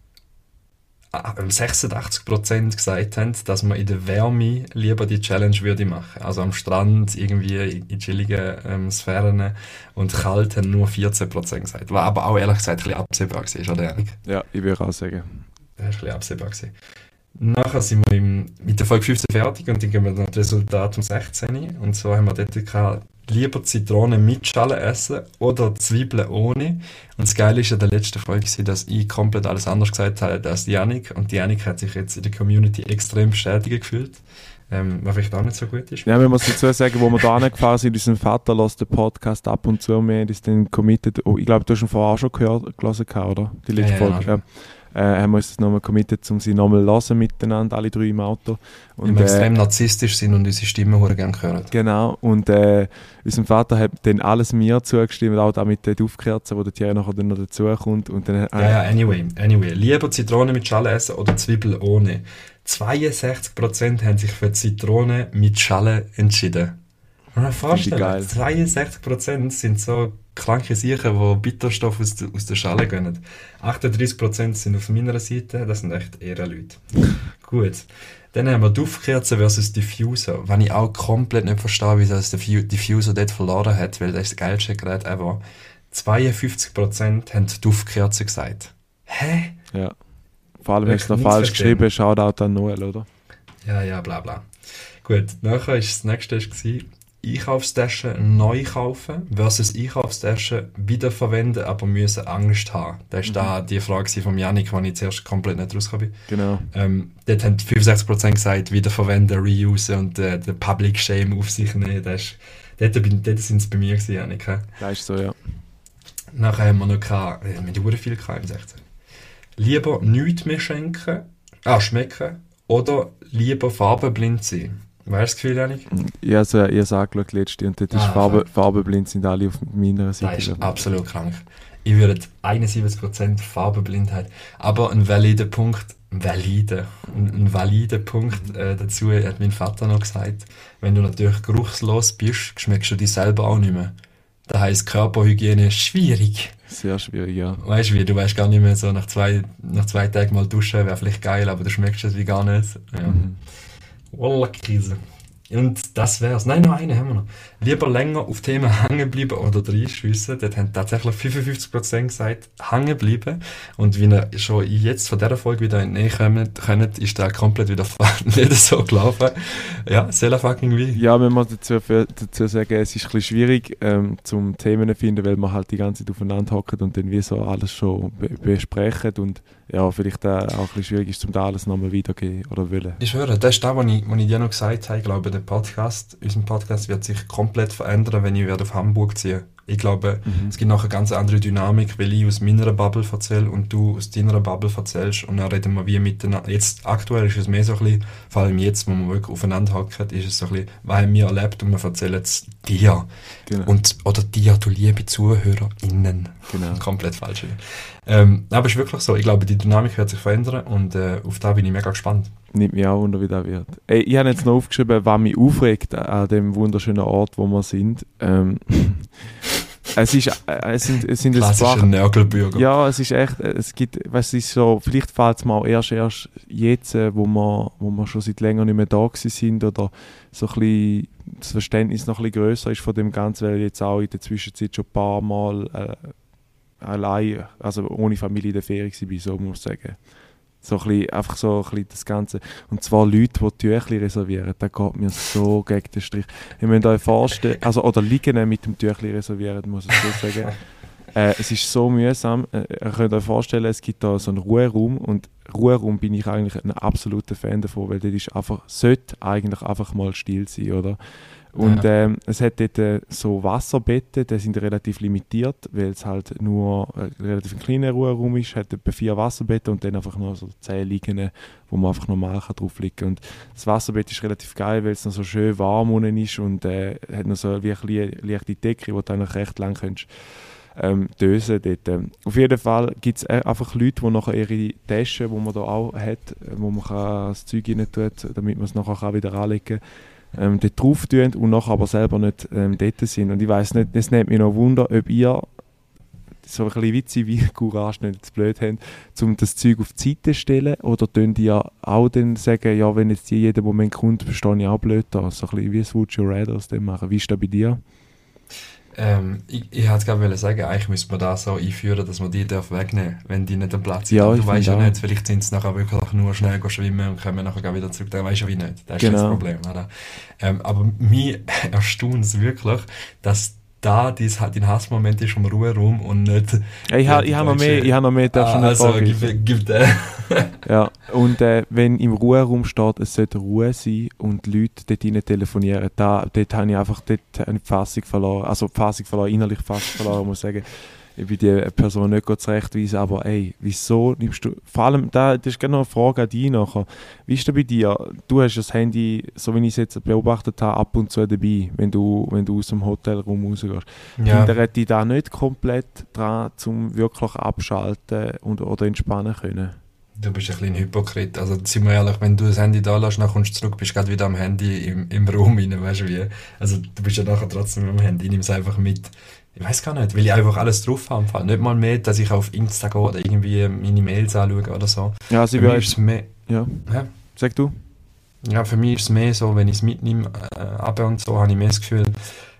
ah, 86% gesagt haben, dass man in der Wärme lieber die Challenge würde machen. Also am Strand, irgendwie in chilligen ähm, Sphären und kalt haben nur 14% gesagt. Was aber auch ehrlich gesagt ein bisschen absehbar war, oder Janik? Ja, ich würde auch sagen. Das war ein bisschen absehbar. Gewesen. Nachher sind wir im, mit der Folge 15 fertig und dann gehen wir noch das Resultat um 16. Und zwar haben wir dort lieber Zitronen mit Schale essen oder Zwiebeln ohne. Und das Geile ist in der letzten Folge, dass ich komplett alles anders gesagt habe als Janik. Und die Janik hat sich jetzt in der Community extrem bestätigt gefühlt. ähm, was vielleicht auch nicht so gut ist. Ja, wir müssen dazu sagen, wo wir da angefahren sind, unser Vater lässt den Podcast ab und zu, wir haben uns dann committed, oh, ich glaube, du hast ihn vorher auch schon gehört, gelesen, oder? Die letzte Ja, ja, Folge. ja. Äh, haben wir uns das nochmal committed, um sie nochmal zu hören miteinander, alle drei im Auto. Weil Und, wir äh, extrem narzisstisch sind und unsere Stimmen hure gerne hören. Genau, und äh, unser Vater hat dann alles mir zugestimmt, auch da mit den Duftkerzen, wo der Thierry nachher dann noch dazukommt. Und dann, Ja, ja, anyway, anyway. Lieber Zitrone mit Schale essen oder Zwiebel ohne? 62% haben sich für Zitrone mit Schale entschieden. Man vorstellen, geil. 62% sind so kranke Siechen, die Bitterstoff aus, der- aus der Schale gehen. 38% sind auf meiner Seite, das sind echt Ehrenleute. Gut. Dann haben wir Duftkerzen versus Diffuser, was ich auch komplett nicht verstehe, wieso das Diffu- Diffuser dort verloren hat, weil das ist das geilste Gerät ever. 52% haben Duftkerzen gesagt. Hä? ja. Vor allem hast du noch falsch verstehen. geschrieben, Shoutout an Noel, oder? Ja, ja, bla bla. Gut, nachher ist das nächste gewesen, Einkaufstaschen neu kaufen versus Einkaufstaschen wiederverwenden, aber müssen Angst haben. Das war da die Frage von Janik, die ich zuerst komplett nicht rausgekommen bin. Genau. Ähm, dort haben 65% gesagt, wiederverwenden, reusen und äh, den Public Shame auf sich nehmen. Das ist, dort bin- dort sind es bei mir gewesen, Janik. Das ist so, ja. Nachher haben wir noch gehabt, äh, wir haben viel gehabt im 16. Lieber nichts mehr schenken, ah, schmecken, oder lieber farbenblind sein. Weißt du das Gefühl, Janik? Ich habe es ich habe es angeschaut letzte und dort ist Ah, Farbe, fuck. farbenblind sind alle auf meiner Seite. Das ist absolut krank. Ich würde 71% Farbenblindheit, aber ein valider Punkt, valide, ein, ein valider Punkt äh, dazu hat mein Vater noch gesagt, wenn du natürlich geruchslos bist, schmeckst du dich selber auch nicht mehr. Das heisst, Körperhygiene ist schwierig. Sehr schwierig, ja. Weißt du wie, du weißt gar nicht mehr so nach zwei, nach zwei Tagen mal duschen, wäre vielleicht geil, aber du schmeckst es wie gar nicht. Ja. Mhm. Wallah, Krise. Und das wär's. Nein, noch eine haben wir noch. Lieber länger auf Themen *laughs* hängen bleiben oder reinschiessen. Dort haben tatsächlich 55% gesagt, hängen bleiben. Und wie ihr schon jetzt von dieser Folge wieder entnehmen könnt, ist der komplett wieder *laughs* nicht so gelaufen. Ja, sehr fucking wie. Ja, wenn man dazu, für, dazu sagen, es ist ein bisschen schwierig ähm, zum Themen finden, weil man halt die ganze Zeit aufeinander hockt und dann wie so alles schon be besprechen und ja, vielleicht auch ein bisschen schwierig ist, zum da alles nochmal wiedergeben oder wollen. Ich schwöre, das ist das, was ich, was ich dir noch gesagt habe. Ich glaube, der Podcast, unser Podcast wird sich komplett verändern, wenn ich werde auf Hamburg ziehe. Ich glaube, Mhm. es gibt noch eine ganz andere Dynamik, weil ich aus meiner Bubble erzähle und du aus deiner Bubble erzählst und dann reden wir wie miteinander. Jetzt, aktuell ist es mehr so ein bisschen, vor allem jetzt, wo wir wirklich aufeinander hocken, ist es so ein bisschen, was haben wir erlebt und wir erzählen es dir. Genau. Und, oder dir, du liebe ZuhörerInnen. Genau. Komplett falsch. Ähm, aber es ist wirklich so, ich glaube, die Dynamik wird sich verändern und äh, auf da bin ich mega gespannt. Nimmt mich auch wunder, wie das wird. Ey, ich habe jetzt noch aufgeschrieben, was mich aufregt an dem wunderschönen Ort, wo wir sind. Ähm, *laughs* es, ist, äh, es sind, es sind ein paar... Nörgelbürger. Ja, es ist echt, äh, es gibt, es ist so, vielleicht fällt es mir auch erst, erst jetzt, äh, wo wir, wo wir schon seit länger nicht mehr da sind oder so ein bisschen das Verständnis noch ein bisschen grösser ist von dem Ganzen, weil ich jetzt auch in der Zwischenzeit schon ein paar Mal äh, allein, also ohne Familie in der Ferien war, so muss ich sagen. So ein bisschen, einfach so ein bisschen das Ganze. Und zwar Leute, die Tüchli reservieren, das geht mir so *laughs* gegen den Strich. Ihr müsst euch vorstellen, also, oder liegen mit dem Tüchli reservieren, muss ich so sagen. *laughs* Äh, es ist so mühsam. Äh, ihr könnt euch vorstellen, es gibt da so einen Ruheraum und Ruheraum bin ich eigentlich ein absoluter Fan davon, weil dort ist einfach, sollte eigentlich einfach mal still sein, oder? Und ähm, es hat dort äh, so Wasserbetten, die sind relativ limitiert, weil es halt nur ein relativ ein kleiner Ruheraum ist, hat etwa vier Wasserbetten und dann einfach noch so zehn liegen, wo man einfach normal kann drauf liegen kann. Und das Wasserbett ist relativ geil, weil es noch so schön warm unten ist und äh, hat noch so eine leichte Decke, wo du eigentlich recht lang kannst ähm, dösen dort. Ähm, Auf jeden Fall gibt es einfach Leute, die nachher ihre Taschen, die man da auch hat, äh, wo man kann das Zeug rein tut, damit man es nachher kann wieder anlegen kann, ähm, dort drauf tun und nachher aber selber nicht ähm, dort sind. Und ich weiß nicht, es nimmt mich noch Wunder, ob ihr so ein bisschen witzig wie *laughs* Courage nicht zu blöd habt, um das Zeug auf die Seite zu stellen oder tun die ja auch dann sagen, ja, wenn jetzt die jeden Moment kommt, verstehe ich auch blöd da. So ein bisschen wie das Would You Rather machen. Wie ist das bei dir? Ähm, ich ich wollte gerade sagen, eigentlich müsste man das so einführen, dass man die darf wegnehmen wenn die nicht am Platz sind. Ja, du weißt ja auch. nicht, vielleicht sind sie nachher wirklich nur schnell schwimmen und kommen nachher wieder zurück. Dann weißt du ja wie nicht. Das ist Genau. das Problem. Oder? Ähm, aber mich *laughs* erstaunt es wirklich, dass da dein Hassmoment ist vom Ruheraum und nicht. Ja, ich habe ha noch mehr, ich habe noch mehr, darfst ah, Also, gib, gib den. *laughs* ja, und äh, wenn im Ruheraum steht, es sollte Ruhe sein und die Leute dort rein telefonieren, da, dort habe ich einfach dort eine Fassung verloren, also die Fassung verloren, innerlich Fassung verloren, muss ich sagen ich will die Person nicht zurechtweisen, aber ey, wieso nimmst du, vor allem, da, das ist noch eine Frage an dich nachher, wie ist das bei dir? Du hast das Handy, so wie ich es jetzt beobachtet habe, ab und zu dabei, wenn du, wenn du aus dem Hotelraum rausgehst. Ja. Hindert dich da nicht komplett dran, um wirklich abschalten und, oder entspannen können? Du bist ein bisschen Hypokrit. Also, sind wir ehrlich, wenn du das Handy da lässt, dann kommst du zurück, bist gerade wieder am Handy im, im Raum rein, weißt du wie? Also, du bist ja nachher trotzdem am Handy, nimm es einfach mit. Ich weiß gar nicht, weil ich einfach alles drauf habe. Nicht mal mehr, dass ich auf Insta gehe oder irgendwie meine Mails anschaue oder so. Ja, sie für mich ist es mehr. Ja. ja. Sag du? Ja, für mich ist es mehr so, wenn ich es mitnehme, äh, ab und so, habe ich mehr das Gefühl,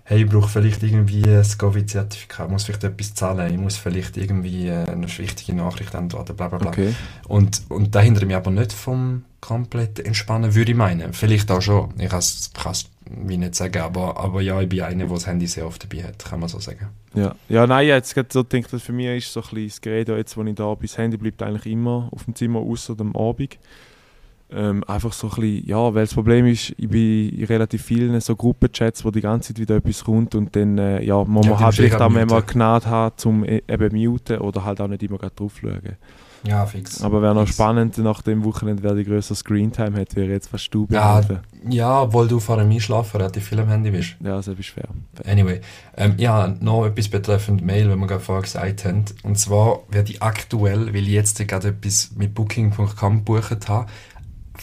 hey, ich brauche vielleicht irgendwie ein Covid-Zertifikat, muss vielleicht etwas zahlen, ich muss vielleicht irgendwie äh, eine wichtige Nachricht antworten, bla bla bla. Okay. Und, und da hindere mich aber nicht vom komplett Entspannen, würde ich meinen. Vielleicht auch schon. Ich kann es wie nicht sagen, aber, aber ja, ich bin einer, der das Handy sehr oft dabei hat, kann man so sagen. Ja, ja nein, jetzt gerade so denke ich, für mich ist so ein bisschen das Gerät, jetzt, wo ich da bin, das Handy bleibt eigentlich immer auf dem Zimmer, außer am Abend. Ähm, einfach so ein bisschen, ja, weil das Problem ist, ich bin in relativ vielen so Gruppenchats, wo die ganze Zeit wieder etwas kommt und dann, äh, ja, man ja, halt vielleicht auch mal Gnade haben, zum e-, eben muten oder halt auch nicht immer drauf schauen. Ja, fix. Aber wäre noch fix. spannend, nach dem Wochenende, wer die größere Screentime hat, wäre jetzt fast du ja, ja, weil du vor dem Einschlafen relativ viel am Handy bist. Ja, das ist fair. Anyway, ähm, ja, noch etwas betreffend Mail, wenn wir gerade vorher gesagt haben. Und zwar werde ich aktuell, weil ich jetzt gerade etwas mit Booking.com gebucht habe,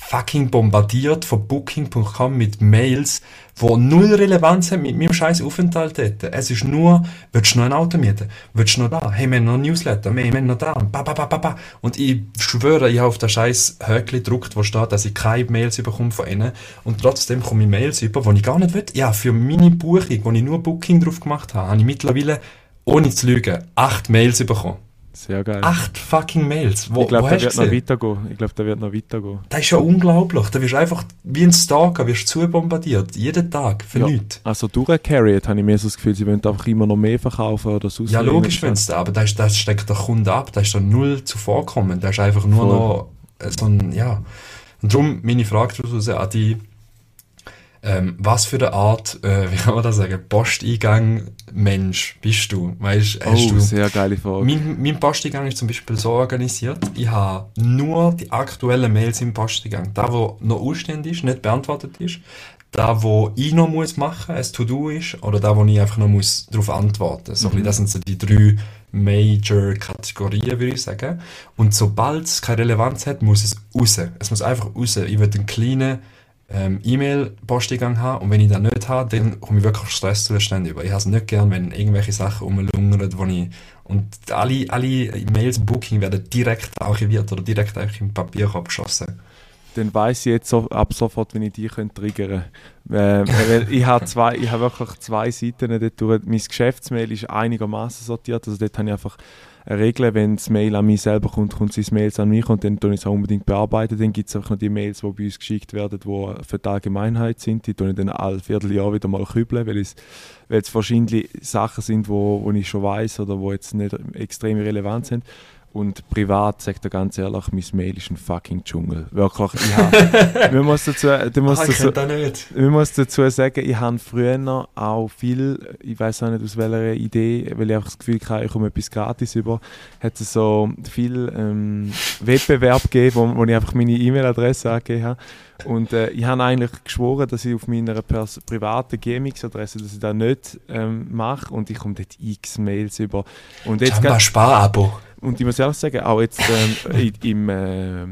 fucking bombardiert von Booking.com mit Mails, wo null Relevanz haben mit meinem scheiß Aufenthalt dort. Es ist nur, willst du noch ein Auto mieten? Willst du noch da? Hey, wir haben noch ein Newsletter, wir haben noch da. Ba, ba, ba, ba, ba. Und ich schwöre, ich habe auf das scheiß Höckli gedruckt, wo steht, dass ich keine Mails bekomme von ihnen. Und trotzdem komme ich Mails über, die ich gar nicht will. Ja, für meine Buchung, wo ich nur Booking drauf gemacht habe, habe ich mittlerweile, ohne zu lügen, acht Mails bekommen. Sehr geil. Acht fucking Mails. Wo, ich glaube, da wird noch weitergehen. Ich glaube, da wird noch weitergehen. Das ist ja unglaublich. Da wirst du einfach wie ein Stalker wirst zu bombardiert. Jeden Tag. Für ja. nichts. Also durchcarried habe ich mir so das Gefühl, sie wollen einfach immer noch mehr verkaufen oder so. Ja, logisch, wenn es da. Aber das, das steckt der Kunde ab. Das ist dann null zuvorkommen. Das ist einfach nur Voll. noch so ein, ja. Und darum meine Frage an die ähm, was für eine Art, äh, *laughs* wie kann man das sagen, Posteingang Mensch bist du? Weißt, hast oh, du, sehr geile Frage. Mein, mein Posteingang ist zum Beispiel so organisiert, ich habe nur die aktuellen Mails im Posteingang. Da, wo noch ausstehend ist, nicht beantwortet ist, da, wo ich noch muss machen, ein To-Do ist, oder da, wo ich einfach noch muss darauf antworten. So mhm. Das sind so die drei Major-Kategorien, würde ich sagen. Und sobald es keine Relevanz hat, muss es raus. Es muss einfach raus. Ich will einen kleinen ähm, E-Mail-Posteingang habe und wenn ich das nicht habe, dann komme ich wirklich Stresszustände über. Ich habe es nicht gern, wenn irgendwelche Sachen rumlungern, wo ich und alle, alle Mails Booking werden direkt archiviert oder direkt eigentlich im Papierkorb geschossen. Dann weiß ich jetzt so, ab sofort, wenn ich die könnte triggern könnte. Äh, ich habe habe wirklich zwei Seiten dort. Mein Geschäftsmail ist einigermaßen sortiert, also dort habe ich einfach regeln. Wenn das Mail an mich selber kommt, kommt es Mails an mich und dann tue ich es auch unbedingt bearbeiten. Dann gibt es auch noch die Mails, die bei uns geschickt werden, die für die Allgemeinheit sind. Die tue ich dann alle Vierteljahr wieder mal kübeln, weil es, weil es verschiedene Sachen sind, wo, wo ich schon weiß oder wo jetzt nicht extrem relevant sind. Und privat, sagt er ganz ehrlich, mein Mail ist ein fucking Dschungel. Wirklich, ja. man muss dazu, du musst ah, dazu, man muss dazu sagen, ich habe früher auch viel, ich weiß auch nicht aus welcher Idee, weil ich einfach das Gefühl hatte, ich komme etwas gratis über, hat es so viel ähm, Wettbewerb gegeben, wo, wo ich einfach meine E-Mail-Adresse angegeben habe. Und äh, ich habe eigentlich geschworen, dass ich auf meiner privaten GMX-Adresse, dass ich das nicht ähm, mache und ich komme dort x Mails über. Und jetzt Spar-Abo. Und ich muss ehrlich sagen, auch jetzt ähm, *laughs* im, äh,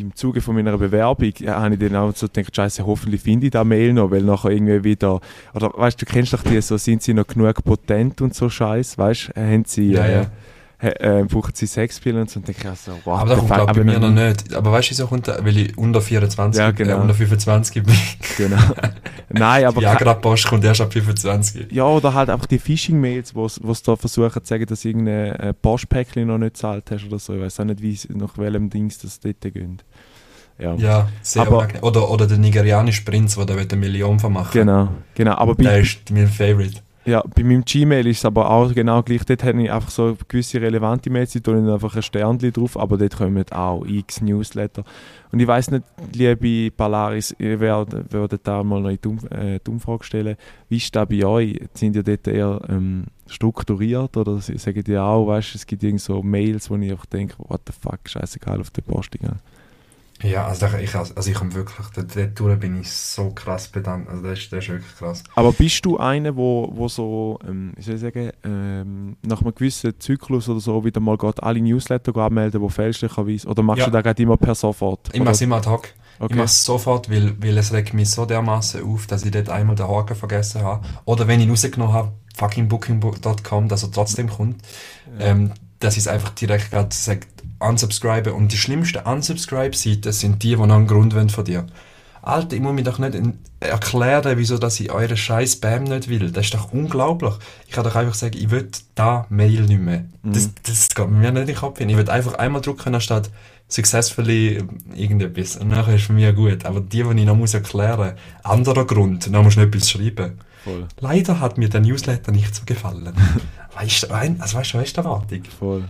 im Zuge von meiner Bewerbung äh, habe ich dann auch so gedacht, scheiße, hoffentlich finde ich da Mail noch, weil nachher irgendwie wieder, oder weißt du, du kennst doch die, so sind sie noch genug potent und so Scheiß, weißt du, haben sie... Ja, äh, ja äh, brauchen sie Sexspiele und so. Und denke ich also, wow, aber das kommt aber bei mir noch nicht. Aber weißt du, wieso kommt weil ich unter 24 ja, genau. äh, unter 25 bin. Genau. *laughs* Nein, aber... Die Agra-Post kommt erst ab 25. Ja, oder halt einfach die Phishing-Mails, wo sie da versuchen zu sagen, dass du irgendein äh, Postpäckchen noch nicht gezahlt hast oder so. Ich weiß auch nicht, wie, nach welchem Dings das dort geht. Ja, ja sehr aber, oder, oder der nigerianische Prinz, der da eine Million vermachen Genau, genau. Aber der ist mein Favorite. Ja, bei meinem Gmail ist es aber auch genau gleich. Dort habe ich einfach so gewisse relevante Mails, da tue ich einfach ein Sternchen drauf, aber dort kommen auch x Newsletter. Und ich weiß nicht, liebe Polaris, ihr werdet, werdet da mal noch äh, die Umfrage stellen. Wie ist das bei euch? Sind ihr dort eher ähm, strukturiert oder sagt ihr auch, weißt, es gibt irgend so Mails, wo ich einfach denke, what the fuck, scheißegal auf der Post. Ja, also ich, also ich komme wirklich, dort bin ich so krass bedankt, also das ist, das ist wirklich krass. Aber bist du einer, wo, wo so, ähm, wie soll ich sagen, ähm, nach einem gewissen Zyklus oder so wieder mal geht alle Newsletter anmelden, die fälschlicherweise, oder machst ja. du das gerade immer per sofort? Ich mache es immer ad hoc. Okay. Ich mache es sofort, weil, weil es regt mich so dermaßen auf, dass ich dort einmal den Haken vergessen habe. Oder wenn ich ihn rausgenommen habe, fucking booking.com, dass er trotzdem kommt, ja. ähm, dass ich es einfach direkt gerade sage, unsubscriben. Und die schlimmsten Unsubscribe-Seiten sind die, die noch einen Grund wollen von dir. Alter, ich muss mir doch nicht erklären, wieso dass ich euren scheiß Spam nicht will. Das ist doch unglaublich. Ich kann doch einfach sagen, ich will da Mail nicht mehr. Mhm. Das, das geht mir nicht in den Kopf hin. Ich will einfach einmal drucken, anstatt successfully irgendetwas. Und nachher ist es mir gut. Aber die, die ich noch muss erklären muss, anderer Grund, dann musst du nicht etwas schreiben. Voll. Leider hat mir der Newsletter nicht so gefallen. *laughs* weißt du, also weißt du, weißt du, Erwartung? Voll.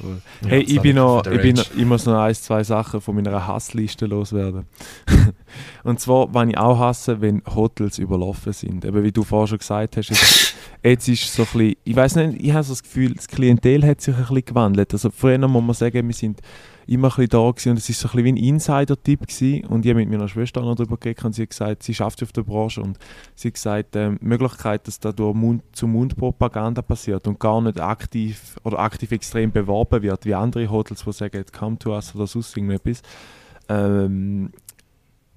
Ja, hey, ich bin, noch, ich, bin ich muss noch ein, zwei Sachen von meiner Hassliste loswerden. *laughs* und zwar, wenn ich auch hasse, wenn Hotels überlaufen sind. Eben wie du vorher schon gesagt hast, jetzt, *laughs* jetzt ist so ein bisschen, ich weiß nicht, ich habe so das Gefühl, das Klientel hat sich ein bisschen gewandelt. Also früher muss man sagen, wir sind immer ein bisschen da gewesen und es war so ein bisschen wie ein Insider-Tipp und ich habe mit meiner Schwester noch darüber geredet und sie hat gesagt, sie schafft auf der Branche und sie hat gesagt, ähm, die Möglichkeit, dass da durch Mund-zu-Mund-Propaganda passiert und gar nicht aktiv oder aktiv extrem beworben wird, wie andere Hotels, die sagen, come to us oder sonst irgendetwas, ähm,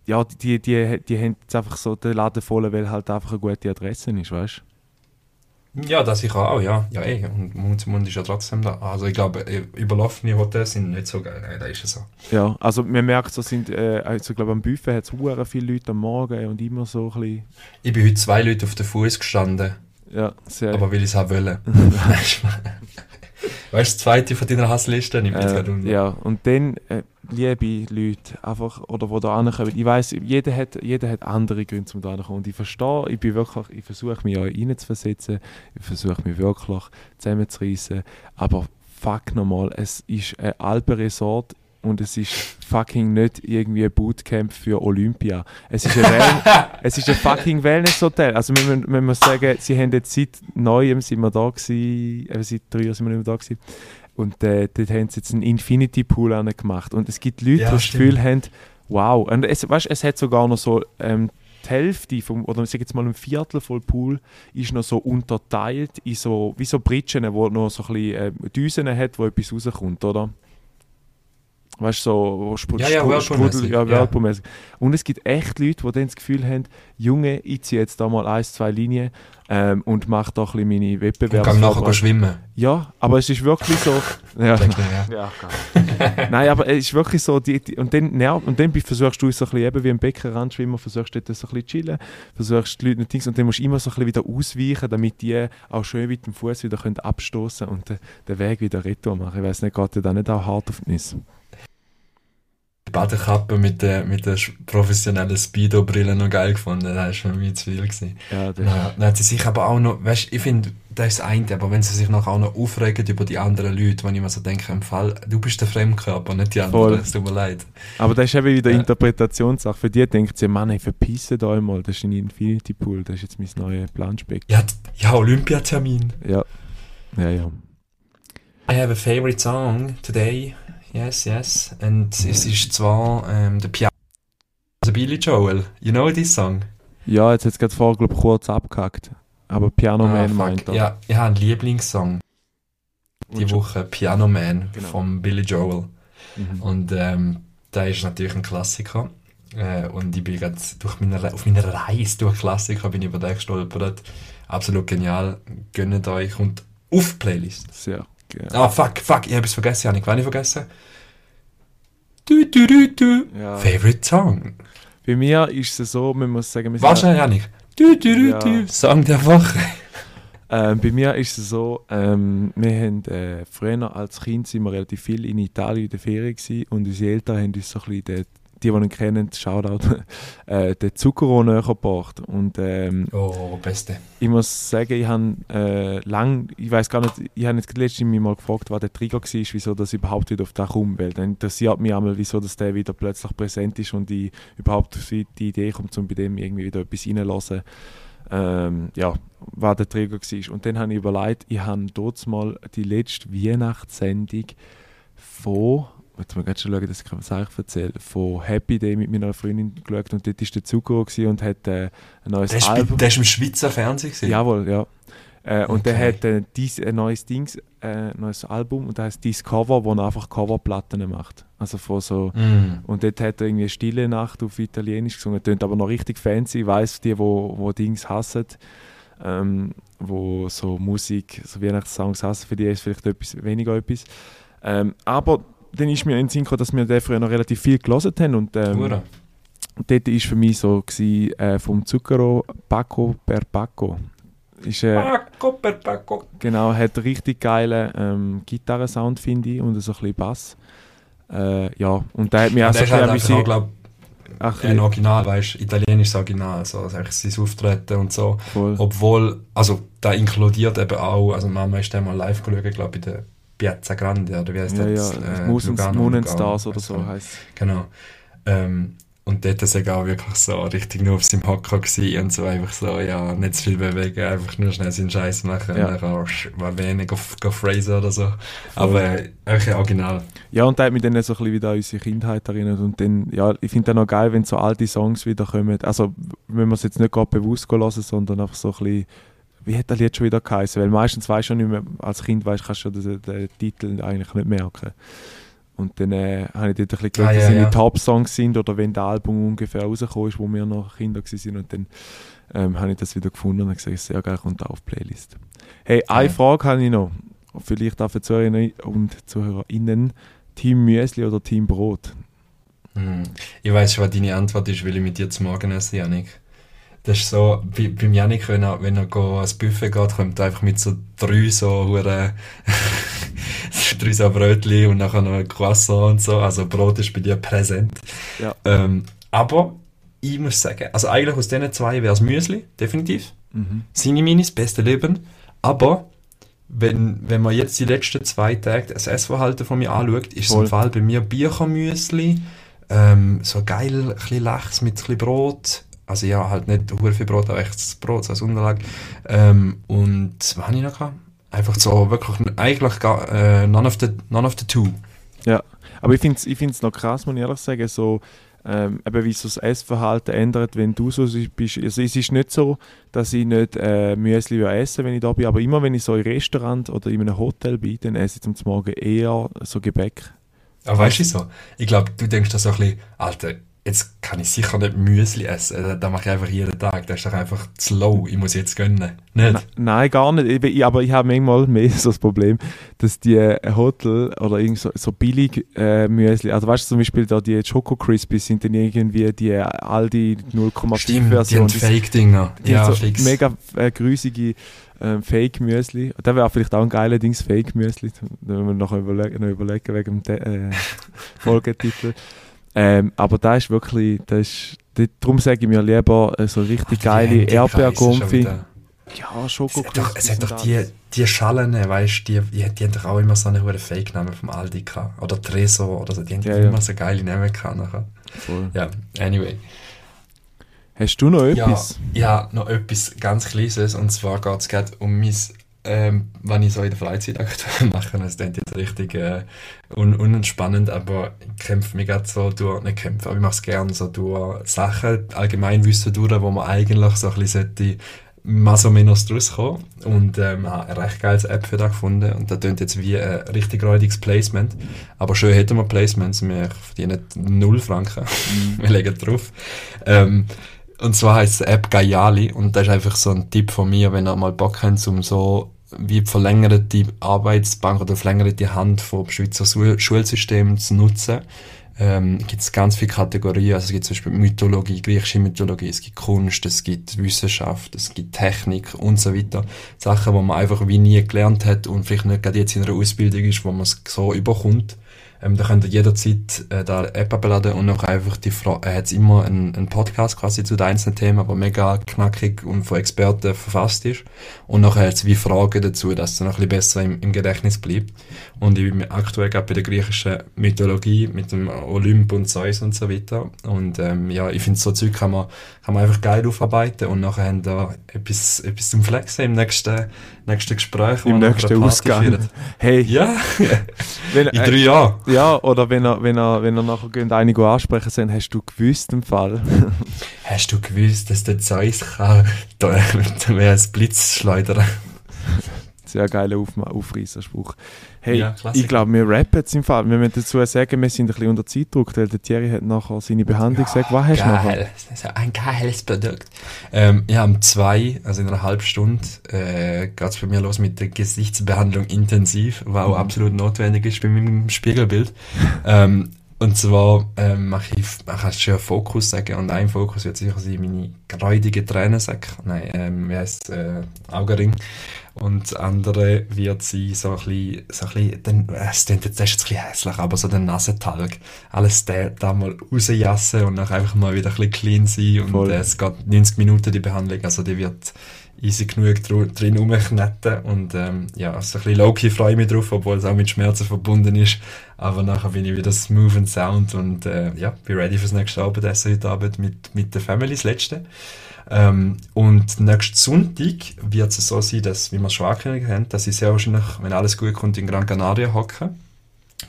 ja, die, die, die haben jetzt einfach so den Laden voll, weil halt einfach eine gute Adresse ist, weißt du? Ja, das ich auch, ja. Ja, eh. Und Mund zu Mund ist ja trotzdem da. Also ich glaube, äh, überlaufene Hotels sind nicht so geil. Nein, da ist es so. Ja, also man merkt, so sind, äh, also ich glaube am Buffet hat es viele Leute am Morgen und immer so ein bisschen... Ich bin heute zwei Leute auf den Fuß gestanden. Ja, sehr. Aber weil ich es haben wollen. Weißt du, das zweite von deiner Hassliste? Nimmt äh, ja, und dann... Äh, liebe Leute, einfach, oder die da ankommen. Ich weiß, jeder hat, jeder hat andere Gründe, um da kommen. Und ich verstehe, ich bin wirklich, ich versuche mich auch reinzuversetzen, ich versuche mich wirklich zusammenzureißen, aber fuck nochmal, es ist ein Alpenresort und es ist fucking nicht irgendwie ein Bootcamp für Olympia. Es ist ein, *laughs* es ist ein fucking Wellness-Hotel. Also wir, wir, wir müssen sagen, sie haben jetzt seit Neuem sind wir da gewesen, äh, seit drei Jahren sind wir nicht mehr da gewesen. Und äh, dort haben sie jetzt einen Infinity Pool gemacht. Und es gibt Leute, ja, die das Gefühl haben, wow. Und es, weißt, es hat sogar noch so ähm, die Hälfte, vom, oder ich sage jetzt mal ein Viertel voll Pool, ist noch so unterteilt in so, wie so Britschen, wo noch so ein bisschen äh, Düsen hat, wo etwas rauskommt, oder? Weißt du, so Spr ja, ja, Sprudel, ja, Whirlpool-mäßig. Und es gibt echt Leute, die dann das Gefühl haben, Junge, ich ziehe jetzt da mal ein, zwei Linien ähm, und mache da ein bisschen meine Wettbewerbe. Und nachher schwimmen. Ja, aber es ist wirklich so. *laughs* ja. ja, *laughs* Nein, aber es ist wirklich so, die, die, und, dann, ja, und dann versuchst du so ein bisschen eben wie ein Beckenrand schwimmen, versuchst dort so ein bisschen chillen, versuchst die Leute nicht Dings, und dann musst du immer so ein bisschen wieder ausweichen, damit die auch schön mit dem Fuß wieder abstoßen und den, den Weg wieder retour machen. Ich weiß nicht, geht dir da nicht auch hart auf die Nüsse? Badekappe mit der, mit der professionellen Speedo-Brille noch geil gefunden. Das war für mich zu viel. Gewesen. Ja, das ja, Dann hat sie sich aber auch noch, weißt ich finde, das ist das eine, aber wenn sie sich noch auch noch aufregen über die anderen Leute, wenn ich mir so denke, im Fall, du bist der Fremdkörper, nicht die anderen, es tut mir leid. Aber das ist eben wieder ja. Interpretationssache. Für die denkt sie, Mann, ich verpisse da einmal, das ist ein Infinity Pool, das ist jetzt mein neues Planspiel. Ja, ja, Olympiatermin. Ja, ja, ja. I have a favorite song today. Yes, yes. Und es ist zwar ähm, der Piano, also Billy Joel. You know this song? Ja, jetzt hat es gerade vorher, glaube kurz abgehackt. Aber Piano ah, Man fuck. meint er. Ja, ich habe einen Lieblingssong. Die Woche Piano Man genau. von Billy Joel. Mhm. Und ähm, der ist natürlich ein Klassiker. Äh, und ich bin gerade durch meine, auf meiner Reise durch Klassiker bin ich über den gestolpert. Absolut genial. Gönnt euch und auf Playlist. Sehr Ah, fuck, fuck, ich habe es vergessen, Janik. Wann ich vergessen? Du, du, du, du. Ja. Favorite Song. Bei mir ist es so, man muss sagen... Warte schnell, Janik. Du, du, du, ja. du. Song der Woche. Ähm, bei mir ist es so, ähm, wir haben früher als Kind sind wir relativ viel in Italien in der Ferien gewesen, und unsere Eltern haben uns so ein bisschen den, die, die ihn kennen, Shoutout, *laughs* äh, den Zucchero näher gebracht. Und, ähm, oh, beste. Ich muss sagen, ich habe äh, lang, ich weiß gar nicht, ich habe jetzt letztens mich mal gefragt, was der Trigger war, wieso das überhaupt wieder auf den komme, weil dann interessiert mich einmal, wieso dass der wieder plötzlich präsent ist und ich überhaupt auf die Idee komme, um bei dem irgendwie wieder etwas reinzulassen. Ähm, ja, was der Trigger war. Und dann habe ich überlegt, ich habe dort mal die letzte Weihnachtssendung von jetzt mal schon schauen, dass ich es euch erzähle, von Happy Day mit meiner Freundin geschaut und dort war der Zuko und hat äh, ein neues der Album. Der ist im Schweizer Fernsehen gewesen? Jawohl, ja. Äh, und okay. der hat äh, dies, ein neues Dings, äh, neues Album und das heißt Discover, wo er einfach Coverplatten macht. Also von so mm. und dort hat er irgendwie Stille Nacht auf Italienisch gesungen, tönt aber noch richtig fancy, ich weiß die, wo, wo Dings hassen, ähm, wo so Musik, so Weihnachtssongs hassen, für die ist vielleicht etwas weniger etwas. Ähm, aber dann ist mir in den Sinn gekommen, dass wir den früher noch relativ viel gelesen haben und ähm, Ura. dort war für mich so gewesen, äh, vom Zucchero Paco per Paco. Ist, äh, Paco per Paco. Genau, hat richtig geilen ähm, Gitarrensound, finde ich, und so ein bisschen Bass. Äh, ja, und der hat mir auch so ein bisschen... glaube ein Original, weißt du, italienisches Original, also, also sein Auftreten und so. Voll. Obwohl, also da inkludiert eben auch, also Mama ist einmal live geschaut, glaube ich, in der Piazza Grande, oder wie heißt ja, das? Ja, äh, Moonstars oder so heißt Genau. Ähm, und dort war er auch wirklich so richtig nur auf seinem Hocker und so einfach so, ja, nicht zu viel bewegen, einfach nur schnell seinen Scheiß machen ja. und dann mal wenig auf, auf Fraser oder so. Aber äh, eigentlich original. Ja, und da hat mich dann so ein bisschen wieder an unsere Kindheit erinnert und dann, ja, ich finde dann auch geil, wenn so alte Songs wieder kommen. Also, wenn man es jetzt nicht gerade bewusst hören, sondern einfach so ein bisschen wie hat das Lied schon wieder geheißen? Weil meistens weißt du nicht mehr, als Kind weißt, kannst du den, den Titel eigentlich nicht merken. Und dann äh, habe ich dort ein bisschen geschaut, ah, ja, seine ja. Top-Songs sind oder wenn das Album ungefähr rausgekommen ist, wo wir noch Kinder waren. Und dann ähm, habe ich das wieder gefunden und gesagt, sehr geil, kommt auf die Playlist. Hey, ja. eine Frage habe ich noch. Vielleicht auch für Zuhörer und ZuhörerInnen. Team Müsli oder Team Brot? Hm. Ich weiß schon, was deine Antwort ist, weil ich mit dir zum Morgen esse, Janik. Das ist so, bei, beim Janik, wenn er, wenn er ans Buffet geht, kommt er einfach mit so drei so hure *laughs* drei so Brötchen und nachher noch ein Croissant und so. Also Brot ist bei dir präsent. Ja. Ähm, aber ich muss sagen, also eigentlich aus diesen zwei wäre es Müsli, definitiv. Mhm. Seine Minis, beste Leben. Aber wenn, wenn man jetzt die letzten zwei Tage das Essverhalten von mir anschaut, ist Voll. es im Fall bei mir Bierchenmüsli, ähm, so geil, ein bisschen Lachs mit ein bisschen Brot, also ja, halt nicht hure viel Brot, aber echtes Brot als Unterlage. Ähm, und was habe ich noch gehabt? Einfach so wirklich, eigentlich äh, none, of the, none of the two. Ja, aber ich finde es ich noch krass, muss ich ehrlich sagen, so, ähm, eben wie so das Essverhalten ändert, wenn du so bist. Also es ist nicht so, dass ich nicht äh, Müsli esse, wenn ich da bin, aber immer wenn ich so im Restaurant oder in einem Hotel bin, dann esse ich zum Morgen eher so Gebäck. Aber weißt du so? Ich glaube, du denkst da so ein bisschen, Alter, jetzt kann ich sicher nicht Müsli essen. Das mache ich einfach jeden Tag. Das ist doch einfach zu low. Ich muss jetzt gönnen. Nicht? Nein, gar nicht. Ich, aber ich habe manchmal *laughs* mehr so das Problem, dass die äh, Hotel oder irgend so, so billig äh, Müsli, also weißt du zum Beispiel da die Choco Crispies sind dann irgendwie die äh, Aldi 0,5 Version. Die Fake-Dinger. Ja, so fix. Mega äh, grüßige ähm, Fake Müsli. Das wäre vielleicht auch ein geiler Dings, Fake Müsli. Da müssen wir noch überlegen, noch überlegen wegen dem äh, *laughs* Folgetitel. Ähm, aber da ist wirklich, das ist, darum sage ich mir lieber äh, so richtig oh, geile Erdbeergumpfi. Ja, Schokokrispis. Es hat doch die, die Schalen, weißt du, die, die, haben doch auch immer so einen hohen Fake-Namen vom Aldi gehabt. Oder Tresor oder so, die haben ja, immer ja. so geile Namen gehabt nachher. Voll. Ja, anyway. Hast du noch etwas? Ja, ja noch etwas ganz Kleines. Und zwar geht es gerade um mein ähm, wenn ich so in der Freizeit aktuell *laughs* mache, das klingt jetzt richtig äh, un unentspannend, aber ich kämpfe mich gerade so durch, nicht kämpfe, aber ich mache es gerne so durch Sachen, Allgemeinwissen durch, wo man eigentlich so ein bisschen sollte mal so menos draus kommen und ähm, habe eine recht geile App für das gefunden und das klingt jetzt wie ein richtig räudiges Placement, aber schön hätten wir Placements, wir verdienen null Franken, mhm. *laughs* wir legen drauf. Ähm, und zwar heißt die App Gaiali und das ist einfach so ein Tipp von mir, wenn ihr mal Bock habt, um so wie die verlängerte Arbeitsbank oder verlängerte Hand vom Schweizer Schulsystem zu nutzen. Ähm, gibt es ganz viele Kategorien, also es gibt zum Beispiel Mythologie, griechische Mythologie, es gibt Kunst, es gibt Wissenschaft, es gibt Technik und so weiter. Sachen, die man einfach wie nie gelernt hat und vielleicht nicht gerade jetzt in einer Ausbildung ist, wo man es so überkommt. Ähm, da könnt ihr jederzeit äh, da App abladen und noch einfach die Frage, er hat immer einen, einen Podcast quasi zu den einzelnen Themen, der mega knackig und von Experten verfasst ist. Und nachher hat es wie Fragen dazu, dass es noch ein bisschen besser im, im Gedächtnis bleibt. Und ich bin aktuell gerade bei der griechischen Mythologie mit dem Olymp und Zeus und so weiter. Und ähm, ja, ich finde, so Zeug kann man, kann man einfach geil aufarbeiten und nachher haben da etwas, etwas zum Flexen im nächsten, nächsten Gespräch. Im nächsten Ausgang. Hey. Ja. *laughs* wenn, In drei Jahren. Ja, oder wenn er, wenn er, wenn er nachher einige ansprechen soll, hast du gewusst im Fall? hast du gewusst, dass der Zeus kann *laughs* da mehr als Blitz schleudern? *laughs* Sehr geiler Auf Aufreißerspruch. Hey, ja, ich glaube, wir rappen jetzt im Fall. Wir müssen dazu sagen, wir sind ein bisschen unter Zeitdruck, weil der Thierry hat nachher seine Behandlung gesagt. Was hast du nachher? ein geiles Produkt. Ähm, ja, um zwei, also in einer halben Stunde, äh, geht es bei mir los mit der Gesichtsbehandlung intensiv, was auch mhm. absolut notwendig ist bei meinem Spiegelbild. ähm, und zwar ähm, mache ich, mache ich schon Fokus sagen und ein Fokus wird sicher sein, meine räudige Tränensäcke, nein, ähm, wie heisst äh, Augenring. Und das andere wird sein, so ein bisschen, so ein bisschen, den, es klingt jetzt erst ein bisschen hässlich, aber so den Nasentalg. Alles da, da mal rausjassen und dann einfach mal wieder ein bisschen clean sein und äh, es geht 90 Minuten die Behandlung, also die wird easy genug drin rumknetten und ähm, ja, so ein bisschen low-key freue ich mich drauf, obwohl es auch mit Schmerzen verbunden ist, aber nachher bin ich wieder smooth and sound und äh, ja, bin ready fürs nächste Abendessen heute Abend mit, mit der Family, das letzte. Ähm, und nächsten Sonntag wird es so sein, dass, wie wir es schon angekündigt haben, dass ich sehr wahrscheinlich, wenn alles gut kommt, in Gran Canaria hocke.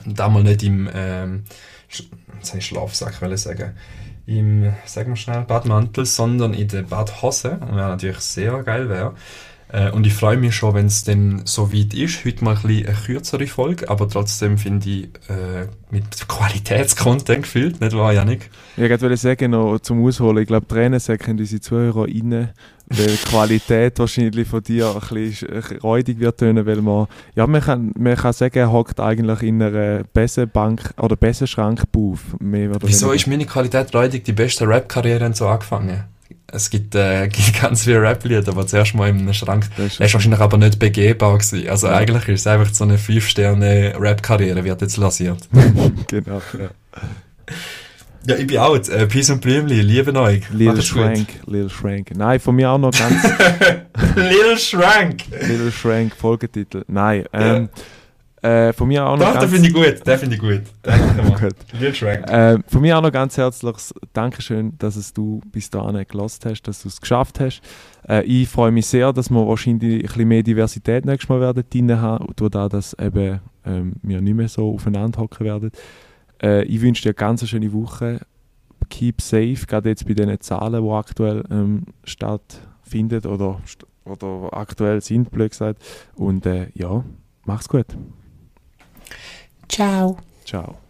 Und da mal nicht im, ähm, Schlafsack will ich sagen, im, sagen wir schnell, Badmantel, sondern in der Badhose, was natürlich sehr geil wäre. Äh, und ich freue mich schon, wenn es dann so weit ist. Heute mal ein bisschen eine kürzere Folge, aber trotzdem finde ich äh, mit Qualitätscontent gefühlt, nicht wahr, Janik? Ja, ich wollte sagen, noch zum Ausholen, ich glaube, Tränen sagen unsere Zuhörer rein, weil die Qualität *laughs* wahrscheinlich von dir ein bisschen räudig wird tönen, weil man, ja, man kann, man kann sagen, er hockt eigentlich in einer Bessenbank oder Bessenschrankbuff. Wieso ist meine Qualität räudig? Die beste Rap-Karriere so angefangen es gibt, äh, *laughs* gibt ganz viele Rap-Lieder, aber zuerst mal in einem Schrank. Das ist, ist wahrscheinlich aber nicht begehbar gewesen. Also ja. eigentlich ist es einfach so eine 5-Sterne-Rap-Karriere, wird jetzt lasiert. *laughs* genau, ja. Ja, ich bin out. Äh, Peace und Blümli, liebe euch. Little Shrank, Little Shrank. Nein, von mir auch noch ganz... *laughs* Little Shrank! Little Shrank, Folgetitel. Nein, ähm... Ja. Äh, von mir auch noch Doch, den finde ich gut, den finde ich gut. gut. Äh, von mir auch noch ganz herzliches Dankeschön, dass es du bis dahin gelost hast, dass du es geschafft hast. Äh, ich freue mich sehr, dass wir wahrscheinlich ein bisschen mehr Diversität nächstes Mal werden drin haben, durch das, dass eben, ähm, wir nicht mehr so aufeinander hocken werden. Äh, ich wünsche dir eine ganz schöne Woche. Keep safe, gerade jetzt bei den Zahlen, die aktuell ähm, stattfinden oder, oder aktuell sind, blöd gesagt. Und äh, ja, mach's gut. Ciao. Ciao.